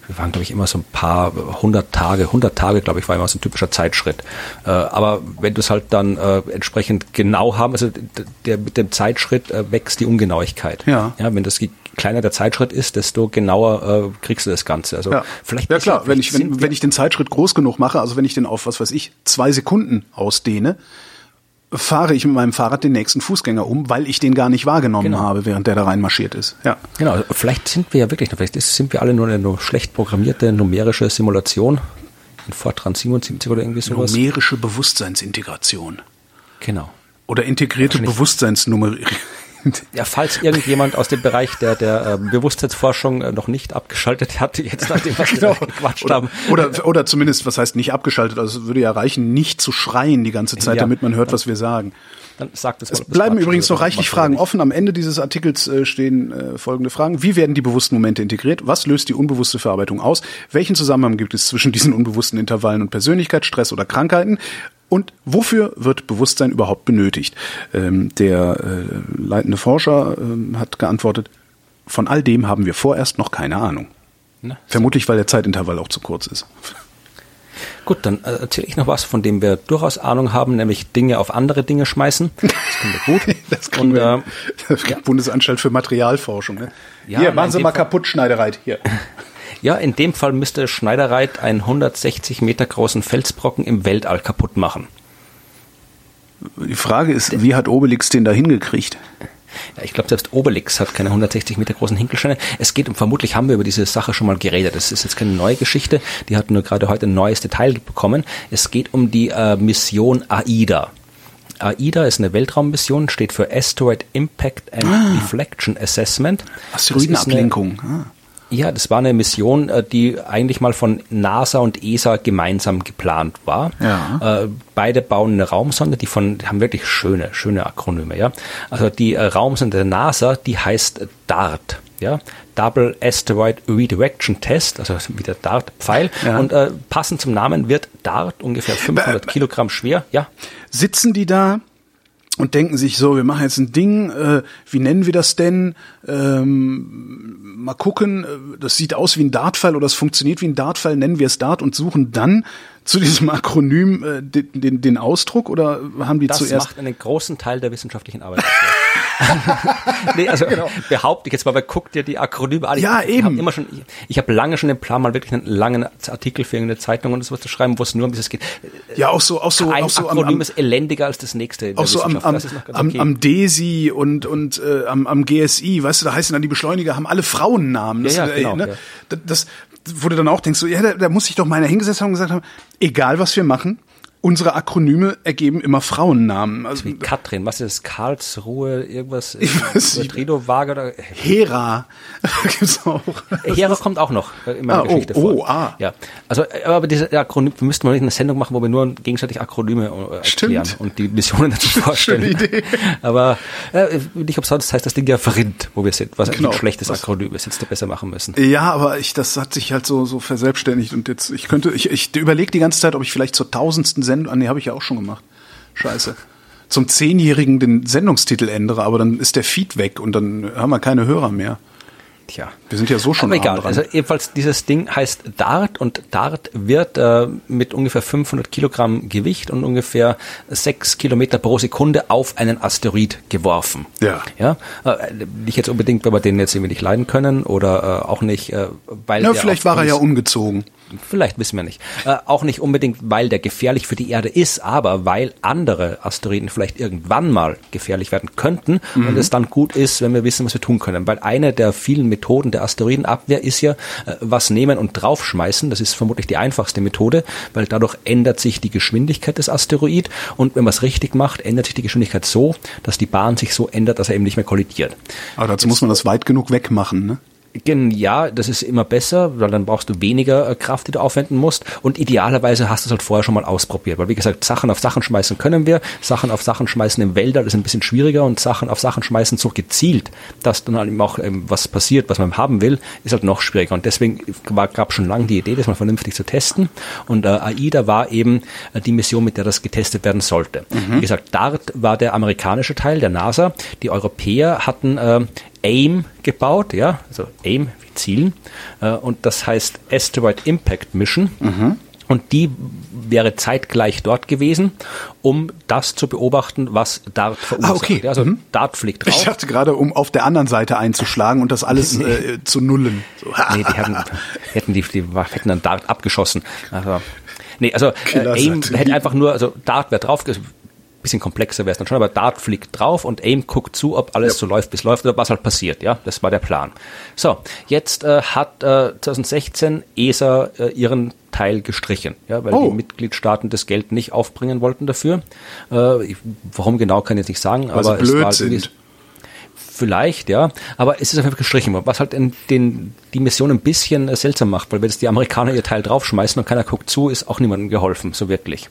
wir waren, glaube ich, immer so ein paar hundert Tage, hundert Tage, glaube ich, war immer so ein typischer Zeitschritt. Äh, aber wenn du es halt dann äh, entsprechend genau haben, also der, mit dem Zeitschritt äh, wächst die Ungenauigkeit. Ja. ja wenn das kleiner der Zeitschritt ist, desto genauer äh, kriegst du das Ganze. Also Ja, vielleicht ja klar, wenn ich, wenn, wenn ich den Zeitschritt groß genug mache, also wenn ich den auf, was weiß ich, zwei Sekunden ausdehne, fahre ich mit meinem Fahrrad den nächsten Fußgänger um, weil ich den gar nicht wahrgenommen Genau. habe, während der da reinmarschiert ist. Ja. Genau, vielleicht sind wir ja wirklich, vielleicht sind wir alle nur eine nur schlecht programmierte numerische Simulation in Fortran 77 oder irgendwie sowas. Numerische Bewusstseinsintegration. Genau. Oder integrierte Wahrscheinlich- Bewusstseinsnummer. Ja, falls irgendjemand aus dem Bereich der, der äh, Bewusstseinsforschung äh, noch nicht abgeschaltet hat, jetzt nachdem wir Genau. gequatscht Oder, haben. oder, oder zumindest, was heißt nicht abgeschaltet, also es würde ja reichen, nicht zu schreien die ganze Zeit, Ja. damit man hört, was wir sagen. Dann sagt es Es mal, bleiben übrigens noch reichlich Fragen offen. Am Ende dieses Artikels äh, stehen äh, folgende Fragen. Wie werden die bewussten Momente integriert? Was löst die unbewusste Verarbeitung aus? Welchen Zusammenhang gibt es zwischen diesen unbewussten Intervallen und Persönlichkeit, Stress oder Krankheiten? Und wofür wird Bewusstsein überhaupt benötigt? Ähm, der äh, leitende Forscher ähm, hat geantwortet, von all dem haben wir vorerst noch keine Ahnung. Na, Vermutlich, weil der Zeitintervall auch zu kurz ist. Gut, dann äh, erzähle ich noch was, von dem wir durchaus Ahnung haben, nämlich Dinge auf andere Dinge schmeißen. Das können wir gut. Das kriegen Und, wir. äh, Bundesanstalt für Materialforschung. Ne? Ja, Hier, machen Sie mal kaputt, Schneidereit. Hier. Ja, in dem Fall müsste Schneidereit einen 160 Meter großen Felsbrocken im Weltall kaputt machen. Die Frage ist, wie hat Obelix den da hingekriegt? Ja, ich glaube, selbst Obelix hat keine 160 Meter großen Hinkelsteine. Es geht um, vermutlich haben wir über diese Sache schon mal geredet. Das ist jetzt keine neue Geschichte. Die hat nur gerade heute ein neues Detail bekommen. Es geht um die äh, Mission AIDA. AIDA ist eine Weltraummission, steht für Asteroid Impact and Deflection Assessment. Asteroidenablenkung. Ah. Ja, das war eine Mission, äh, die eigentlich mal von NASA und ESA gemeinsam geplant war. Ja. Äh, Beide bauen eine Raumsonde, die von, die haben wirklich schöne, schöne Akronyme, ja. Also die äh, Raumsonde der NASA, die heißt DART, ja. Double Asteroid Redirection Test, also wie der DART-Pfeil. Ja. Und äh, passend zum Namen wird DART ungefähr 500 Kilogramm schwer, ja. Sitzen die da und denken sich so, wir machen jetzt ein Ding, äh, wie nennen wir das denn? Ähm, mal gucken, äh, das sieht aus wie ein Dartpfeil oder es funktioniert wie ein Dartpfeil, nennen wir es Dart und suchen dann zu diesem Akronym äh, den, den, den Ausdruck oder haben die Das zuerst macht einen großen Teil der wissenschaftlichen Arbeit. nee, also behaupte ich jetzt mal, weil guck dir die Akronyme an. Ja, ich, eben. Ich habe immer schon, ich, ich habe lange schon den Plan, mal wirklich einen langen Artikel für irgendeine Zeitung und sowas zu schreiben, wo es nur um dieses geht. ja auch so auch so Ein auch so Akronym am, ist elendiger als das nächste. auch so am, am, am, okay. am DESI und, und äh, am, am GSI, weißt du, da heißen dann die Beschleuniger, haben alle Frauennamen. Das, Ja, ja, äh, genau, ne? ja. das, das, wo du dann auch denkst, so, ja, da, da muss ich doch mal hingesetzt haben und gesagt haben, egal was wir machen, unsere Akronyme ergeben immer Frauennamen. Also, wie Katrin, was ist das? Karlsruhe, irgendwas? Ich weiß nicht. Trido Waage oder? Hera gibt's auch. Hera kommt auch noch äh, in meiner Ah, oh, Geschichte oh, vor. ah. Ja, also äh, aber diese Akronym, wir müssten mal nicht eine Sendung machen, wo wir nur gegenseitig Akronyme äh, Stimmt. erklären und die Missionen dazu vorstellen. Schöne Idee. Aber äh, nicht umsonst heißt das Ding ja Verrind, wo wir sind, was eigentlich Genau. ein schlechtes Was- Akronym ist, jetzt da besser machen müssen. Ja, aber ich, das hat sich halt so, so verselbstständigt und jetzt, ich könnte, ich, ich überlege die ganze Zeit, ob ich vielleicht zur tausendsten Sendung, ah, nee, habe ich ja auch schon gemacht. Scheiße. Zum Zehnjährigen den Sendungstitel ändere, aber dann ist der Feed weg und dann haben wir keine Hörer mehr. Tja. Wir sind ja so schon Aber egal. dran. Also jedenfalls dieses Ding heißt Dart und Dart wird äh, mit ungefähr 500 Kilogramm Gewicht und ungefähr 6 Kilometer pro Sekunde auf einen Asteroid geworfen. Ja. Ja. Äh, nicht jetzt unbedingt, weil wir den jetzt irgendwie nicht leiden können oder äh, auch nicht, äh, weil ja, vielleicht war er ja ungezogen. Vielleicht wissen wir nicht. Äh, auch nicht unbedingt, weil der gefährlich für die Erde ist, aber weil andere Asteroiden vielleicht irgendwann mal gefährlich werden könnten und es dann gut ist, wenn wir wissen, was wir tun können. Weil eine der vielen Methoden der Asteroidenabwehr ist ja, äh, was nehmen und draufschmeißen. Das ist vermutlich die einfachste Methode, weil dadurch ändert sich die Geschwindigkeit des Asteroid und wenn man es richtig macht, ändert sich die Geschwindigkeit so, dass die Bahn sich so ändert, dass er eben nicht mehr kollidiert. Aber dazu muss man das weit genug wegmachen, ne? Ja, das ist immer besser, weil dann brauchst du weniger äh, Kraft, die du aufwenden musst. Und idealerweise hast du es halt vorher schon mal ausprobiert. Weil wie gesagt, Sachen auf Sachen schmeißen können wir, Sachen auf Sachen schmeißen im Wälder, ist ein bisschen schwieriger und Sachen auf Sachen schmeißen so gezielt, dass dann halt eben auch ähm, was passiert, was man haben will, ist halt noch schwieriger. Und deswegen war, gab schon lange die Idee, das mal vernünftig zu testen. Und äh, AIDA war eben äh, die Mission, mit der das getestet werden sollte. Wie gesagt, DART war der amerikanische Teil der NASA. Die Europäer hatten äh, AIM gebaut, ja, also AIM wie Zielen, äh, und das heißt Asteroid Impact Mission. Und die wäre zeitgleich dort gewesen, um das zu beobachten, was DART verursacht. okay. Ja, Also Mhm. DART fliegt Ich drauf. dachte gerade, um auf der anderen Seite einzuschlagen und das alles äh, zu nullen. So. nee, die hätten, hätten die, die hätten dann Dart abgeschossen. Also, nee, also äh. AIM hätte einfach nur, also Dart wäre drauf, bisschen komplexer wäre es dann schon, aber Dart fliegt drauf und AIM guckt zu, ob alles so läuft, es läuft oder was halt passiert. Ja, das war der Plan. So, jetzt äh, hat äh, 2016 ESA äh, ihren Teil gestrichen, ja, weil Oh. die Mitgliedstaaten das Geld nicht aufbringen wollten dafür. Äh, ich, warum genau kann ich jetzt nicht sagen, Weil aber es blöd war sind. Vielleicht, ja. Aber es ist Fall gestrichen worden, was halt in den, die Mission ein bisschen äh, seltsam macht, weil wenn jetzt die Amerikaner ihr Teil draufschmeißen und keiner guckt zu, ist auch niemandem geholfen, so wirklich.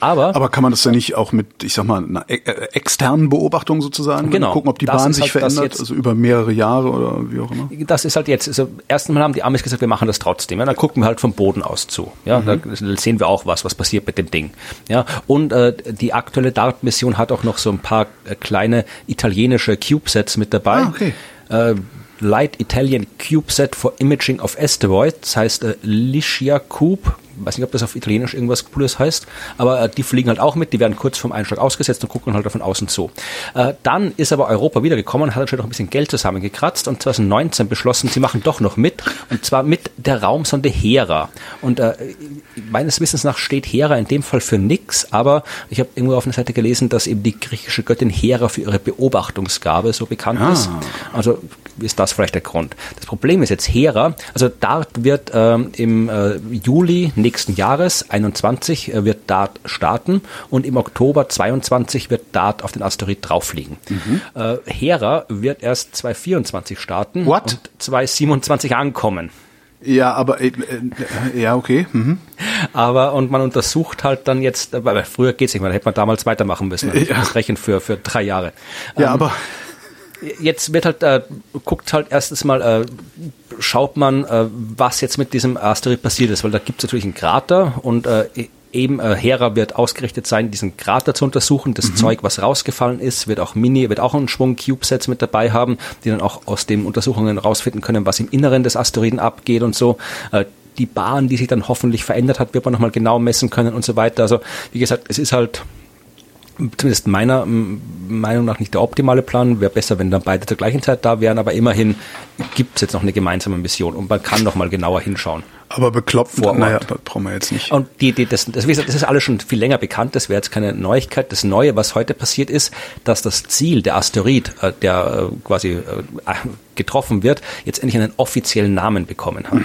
Aber, Aber kann man das denn nicht auch mit, ich sag mal, einer e- äh, externen Beobachtung sozusagen Genau. gucken, ob die Bahn sich halt verändert, jetzt- also über mehrere Jahre oder wie auch immer? das ist halt jetzt, also erstens mal haben die Amis gesagt, wir machen das trotzdem. Ja, dann gucken wir halt vom Boden aus zu. Ja, da sehen wir auch was, was passiert mit dem Ding. Ja, und äh, die aktuelle DART-Mission hat auch noch so ein paar äh, kleine italienische CubeSats mit dabei. Ah, okay. Äh, Light Italian CubeSat for Imaging of Asteroids, das heißt äh, Licia Cube. Weiß nicht, ob das auf Italienisch irgendwas Cooles heißt, aber äh, die fliegen halt auch mit, die werden kurz vorm Einschlag ausgesetzt und gucken halt von außen zu. Äh, dann ist aber Europa wiedergekommen und hat anscheinend noch ein bisschen Geld zusammengekratzt und 2019 beschlossen, sie machen doch noch mit und zwar mit der Raumsonde Hera. Und äh, meines Wissens nach steht Hera in dem Fall für nix, aber ich habe irgendwo auf einer Seite gelesen, dass eben die griechische Göttin Hera für ihre Beobachtungsgabe so bekannt ist. Also ist das vielleicht der Grund. Das Problem ist jetzt Hera, also DART wird ähm, im äh, Juli nächsten Jahres 21 äh, wird DART starten und im Oktober 22 wird DART auf den Asteroid drauffliegen. Äh, Hera wird erst 2024 starten What? und 2027 ankommen. Ja, aber äh, äh, ja, okay. Mhm. Aber und man untersucht halt dann jetzt, weil früher geht's nicht mehr, da hätte man damals weitermachen müssen. Ja. Das Rechnen für, für drei Jahre. Ja, aber jetzt wird halt, äh, guckt halt erstens mal, äh, schaut man, äh, was jetzt mit diesem Asteroid passiert ist, weil da gibt es natürlich einen Krater und äh, eben äh, Hera wird ausgerichtet sein, diesen Krater zu untersuchen. Das Zeug, was rausgefallen ist, wird auch Mini, wird auch einen Schwung CubeSats mit dabei haben, die dann auch aus den Untersuchungen rausfinden können, was im Inneren des Asteroiden abgeht und so. Äh, die Bahn, die sich dann hoffentlich verändert hat, wird man nochmal genau messen können und so weiter. Also wie gesagt, es ist halt zumindest meiner Meinung nach nicht der optimale Plan. Wäre besser, wenn dann beide zur gleichen Zeit da wären, aber immerhin gibt es jetzt noch eine gemeinsame Mission und man kann noch mal genauer hinschauen. aber bekloppt, Vor Ort. naja, das brauchen wir jetzt nicht. Und die, die, das, das, wie gesagt, das ist alles schon viel länger bekannt, das wäre jetzt keine Neuigkeit. Das Neue, was heute passiert ist, dass das Ziel, der Asteroid, äh, der äh, quasi äh, getroffen wird, jetzt endlich einen offiziellen Namen bekommen hat.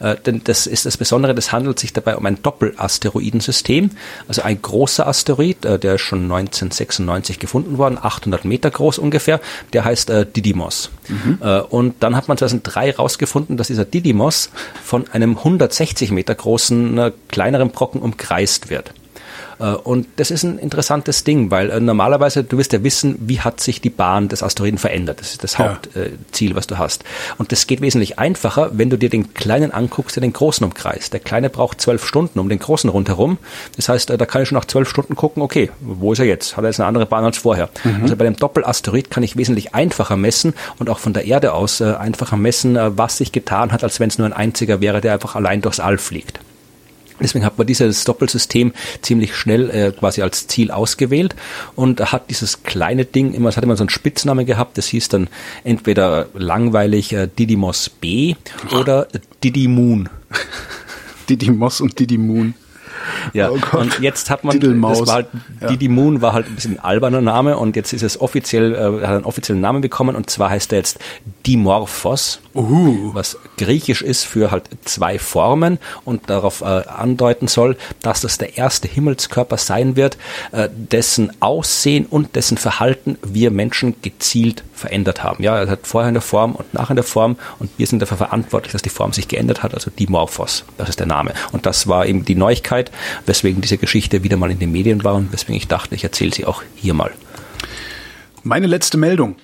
Äh, denn das ist das Besondere, das handelt sich dabei um ein Doppelasteroidensystem, also ein großer Asteroid, äh, der ist schon 1996 gefunden worden, 800 Meter groß ungefähr, der heißt äh, Didymos. Äh, und dann hat man 2003 rausgefunden, dass dieser Didymos von einem 160 Meter großen, äh, kleineren Brocken umkreist wird. Und das ist ein interessantes Ding, weil normalerweise, du wirst ja wissen, wie hat sich die Bahn des Asteroiden verändert. Das ist das Hauptziel, was du hast. Und das geht wesentlich einfacher, wenn du dir den kleinen anguckst, der den großen umkreist. Der kleine braucht zwölf Stunden um den großen rundherum. Das heißt, da kann ich schon nach zwölf Stunden gucken, okay, wo ist er jetzt? Hat er jetzt eine andere Bahn als vorher? Mhm. Also bei dem Doppelasteroid kann ich wesentlich einfacher messen und auch von der Erde aus äh, einfacher messen, äh, was sich getan hat, als wenn es nur ein einziger wäre, der einfach allein durchs All fliegt. Deswegen hat man dieses Doppelsystem ziemlich schnell äh, quasi als Ziel ausgewählt und hat dieses kleine Ding immer, es hat immer so einen Spitznamen gehabt, das hieß dann entweder langweilig äh, Didymos B oder Didi Moon. Didymos und Didi Moon. Ja, oh und jetzt hat man, das war halt, ja. Didi Moon war halt ein bisschen ein alberner Name und jetzt ist es offiziell, äh, hat einen offiziellen Namen bekommen und zwar heißt er jetzt Dimorphos, uh. was griechisch ist für halt zwei Formen und darauf äh, andeuten soll, dass das der erste Himmelskörper sein wird, äh, dessen Aussehen und dessen Verhalten wir Menschen gezielt verändert haben. Ja, er hat vorher in der Form und nachher in der Form und wir sind dafür verantwortlich, dass die Form sich geändert hat, also Dimorphos, das ist der Name. Und das war eben die Neuigkeit, weswegen diese Geschichte wieder mal in den Medien war und weswegen ich dachte, ich erzähle sie auch hier mal. Meine letzte Meldung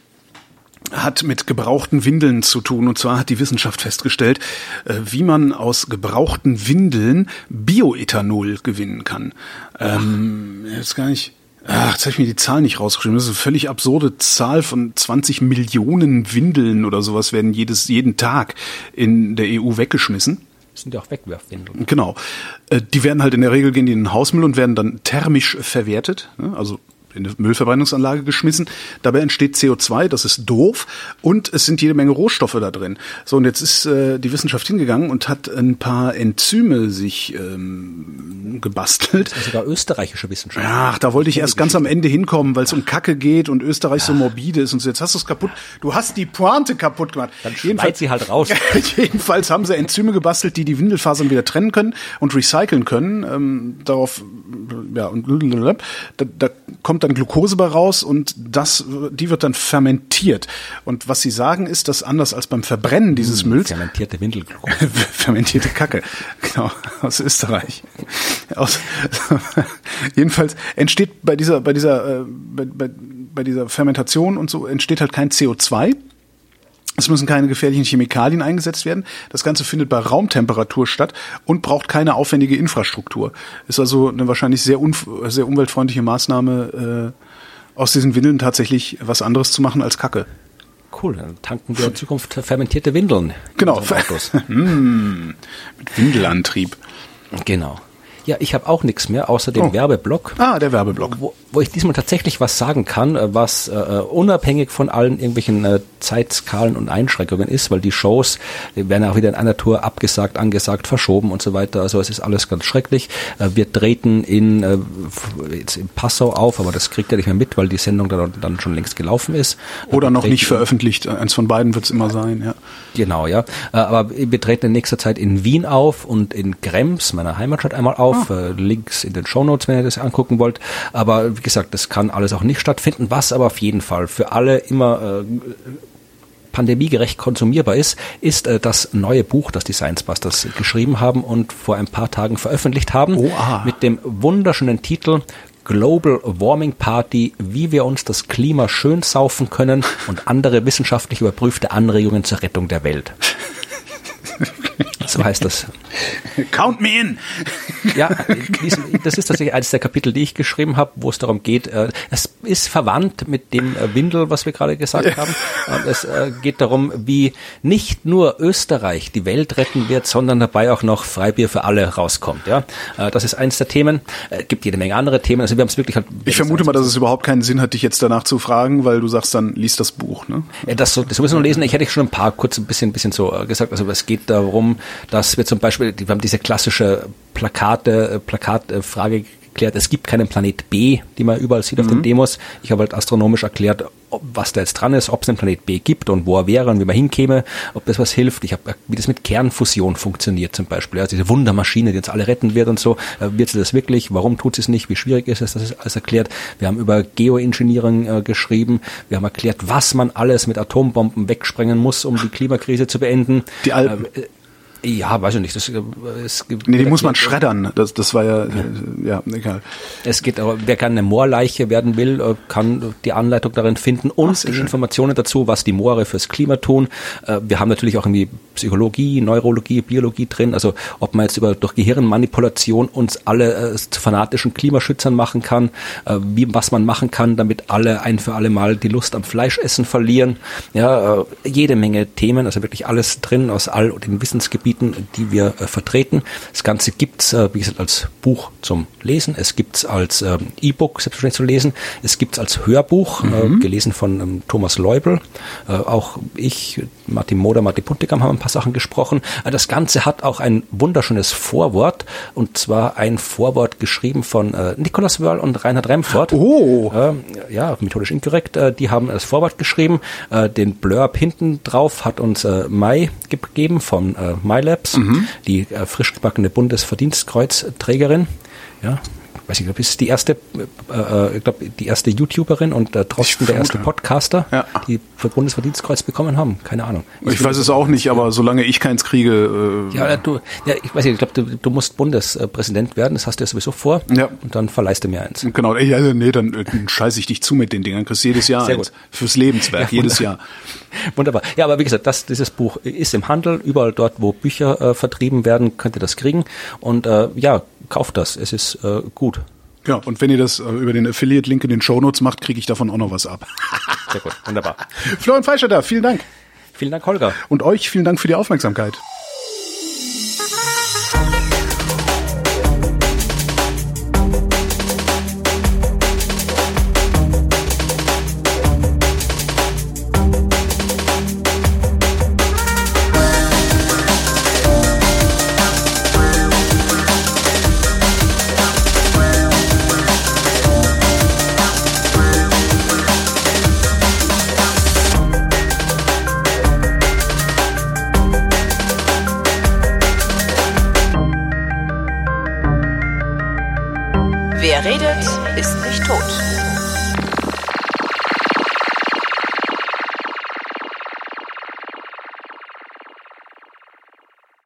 hat mit gebrauchten Windeln zu tun. Und zwar hat die Wissenschaft festgestellt, äh, wie man aus gebrauchten Windeln Bioethanol gewinnen kann. Ähm, jetzt gar nicht. Ach, jetzt habe ich mir die Zahl nicht rausgeschrieben. Das ist eine völlig absurde Zahl von 20 Millionen Windeln oder sowas werden jedes, jeden Tag in der EU weggeschmissen. Sind ja auch Wegwerfwindeln. Genau. Äh, die werden halt in der Regel gehen die in den Hausmüll und werden dann thermisch verwertet. Also in eine Müllverbrennungsanlage geschmissen. Dabei entsteht CO2, das ist doof und es sind jede Menge Rohstoffe da drin. So und jetzt ist äh, die Wissenschaft hingegangen und hat ein paar Enzyme sich ähm, gebastelt. Das ist sogar österreichische Wissenschaft. Ach, da wollte ich erst ganz am Ende hinkommen, weil es um Kacke geht und Österreich so morbide ist und so. Jetzt hast du es kaputt. Du hast die Pointe kaputt gemacht. Dann jedenfalls sie halt raus. jedenfalls haben sie Enzyme gebastelt, die die Windelfasern wieder trennen können und recyceln können. Ähm, darauf ja und da, da kommt dann Glucose bei raus und das, die wird dann fermentiert. Und was sie sagen ist, dass anders als beim Verbrennen dieses mmh, Mülls. Fermentierte Windelglucose. fermentierte Kacke. Genau. Aus Österreich. Aus, jedenfalls entsteht bei dieser, bei dieser, äh, bei, bei, bei dieser Fermentation und so entsteht halt kein CO2 es müssen keine gefährlichen Chemikalien eingesetzt werden. Das Ganze findet bei Raumtemperatur statt und braucht keine aufwendige Infrastruktur. Ist also eine wahrscheinlich sehr, sehr umweltfreundliche Maßnahme, äh, aus diesen Windeln tatsächlich was anderes zu machen als Kacke. Cool, dann tanken wir in Zukunft fermentierte Windeln. Genau. hm, mit Windelantrieb. Genau. Ja, ich habe auch nichts mehr, außer dem oh. Werbeblock. Ah, der Werbeblock. Wo, wo ich diesmal tatsächlich was sagen kann, äh, was äh, unabhängig von allen irgendwelchen äh, Zeitskalen und Einschränkungen ist, weil die Shows werden auch wieder in einer Tour abgesagt, angesagt, verschoben und so weiter. Also es ist alles ganz schrecklich. Äh, wir treten in, äh, jetzt in Passau auf, aber das kriegt er nicht mehr mit, weil die Sendung dann, dann schon längst gelaufen ist. Oder noch nicht veröffentlicht. Eins von beiden wird es immer sein, ja. Genau, ja. Äh, aber wir treten in nächster Zeit in Wien auf und in Krems, meiner Heimatstadt, einmal auf auf, ah. Links in den Show Notes, wenn ihr das angucken wollt. Aber wie gesagt, das kann alles auch nicht stattfinden, was aber auf jeden Fall für alle immer äh, pandemiegerecht konsumierbar ist, ist äh, das neue Buch, das die Science Busters geschrieben haben und vor ein paar Tagen veröffentlicht haben, oh, mit dem wunderschönen Titel Global Warming Party, wie wir uns das Klima schön saufen können und andere wissenschaftlich überprüfte Anregungen zur Rettung der Welt. So heißt das. Count me in! Ja, das ist tatsächlich eines der Kapitel, die ich geschrieben habe, wo es darum geht, äh, es ist verwandt mit dem äh, Windel, was wir gerade gesagt haben. Es äh, geht darum, wie nicht nur Österreich die Welt retten wird, sondern dabei auch noch Freibier für alle rauskommt. Ja, Das ist eines der Themen. Es gibt jede Menge andere Themen. Also wir haben es wirklich halt. Ich vermute mal, dass es überhaupt keinen Sinn hat, dich jetzt danach zu fragen, weil du sagst dann, liest das Buch, ne? Das, so, das müssen wir lesen. Ich hätte schon ein paar kurz ein bisschen, bisschen so gesagt. Also es geht darum, dass wir zum Beispiel, wir haben diese klassische Plakate, äh, Plakatfrage geklärt, es gibt keinen Planet B, die man überall sieht auf den mhm. Demos. Ich habe halt astronomisch erklärt, was da jetzt dran ist, ob es einen Planet B gibt und wo er wäre und wie man hinkäme, ob das was hilft. Ich habe, wie das mit Kernfusion funktioniert zum Beispiel. Ja, diese Wundermaschine, die uns alle retten wird und so. Äh, wird sie das wirklich? Warum tut sie es nicht? Wie schwierig ist es? Das ist alles erklärt. Wir haben über Geoengineering äh, geschrieben. Wir haben erklärt, was man alles mit Atombomben wegsprengen muss, um die Klimakrise zu beenden. Die Al äh, Ja, weiß ich nicht. Das, äh, es gibt, nee, die muss man schreddern. Das, das war ja, ja, äh, ja egal. Es geht aber, wer gerne eine Moorleiche werden will, äh, kann die Anleitung darin finden und Ach, Informationen dazu, was die Moore fürs Klima tun. Wir haben natürlich auch irgendwie Psychologie, Neurologie, Biologie drin. Also ob man jetzt über durch Gehirnmanipulation uns alle äh, zu fanatischen Klimaschützern machen kann, äh, wie was man machen kann, damit alle ein für alle Mal die Lust am Fleischessen verlieren. Ja, äh, jede Menge Themen, also wirklich alles drin aus all den Wissensgebieten, die wir äh, vertreten. Das Ganze gibt's, äh, wie gesagt, als Buch zum Lesen. Es gibt's als ähm, E-Book selbstverständlich zu lesen. Es gibt's als Hörbuch, äh, mhm. gelesen von ähm, Thomas Leubel. Auch ich, Martin Moder, Martin Puntigam haben ein paar Sachen gesprochen. Das Ganze hat auch ein wunderschönes Vorwort und zwar ein Vorwort geschrieben von äh, Nicolas Wörl und Reinhard Remford. Oh! Äh, ja, methodisch inkorrekt. Äh, die haben das Vorwort geschrieben. Äh, den Blurb hinten drauf hat uns Mai gegeben von äh, MyLabs, mhm. die äh, frisch gebackene Bundesverdienstkreuzträgerin. Ja, weiß ich, glaube, ist die erste, äh, äh ich glaube, die erste YouTuberin und äh, trotzdem der erste Podcaster, ja. die für Bundesverdienstkreuz bekommen haben. Keine Ahnung. Ich, ich weiß es auch nicht, aber solange ich keins kriege. Äh, ja, du, ja, ich weiß nicht, ich glaube, du, du musst Bundespräsident werden, das hast du ja sowieso vor. Ja. Und dann verleihst du mir eins. Genau, ja, nee, dann, äh, dann scheiße ich dich zu mit den Dingern, kriegst jedes Jahr Sehr eins. Gut. Fürs Lebenswerk, ja, jedes Jahr. Wunderbar. Ja, aber wie gesagt, das, dieses Buch ist im Handel, überall dort, wo Bücher äh, vertrieben werden, könnt ihr das kriegen. Und äh, ja, kauft das. Es ist äh, gut. Ja, und wenn ihr das äh, über den Affiliate-Link in den Shownotes macht, kriege ich davon auch noch was ab. Sehr gut, wunderbar. Florian Feischetter, vielen Dank. Vielen Dank, Holger. Und euch vielen Dank für die Aufmerksamkeit.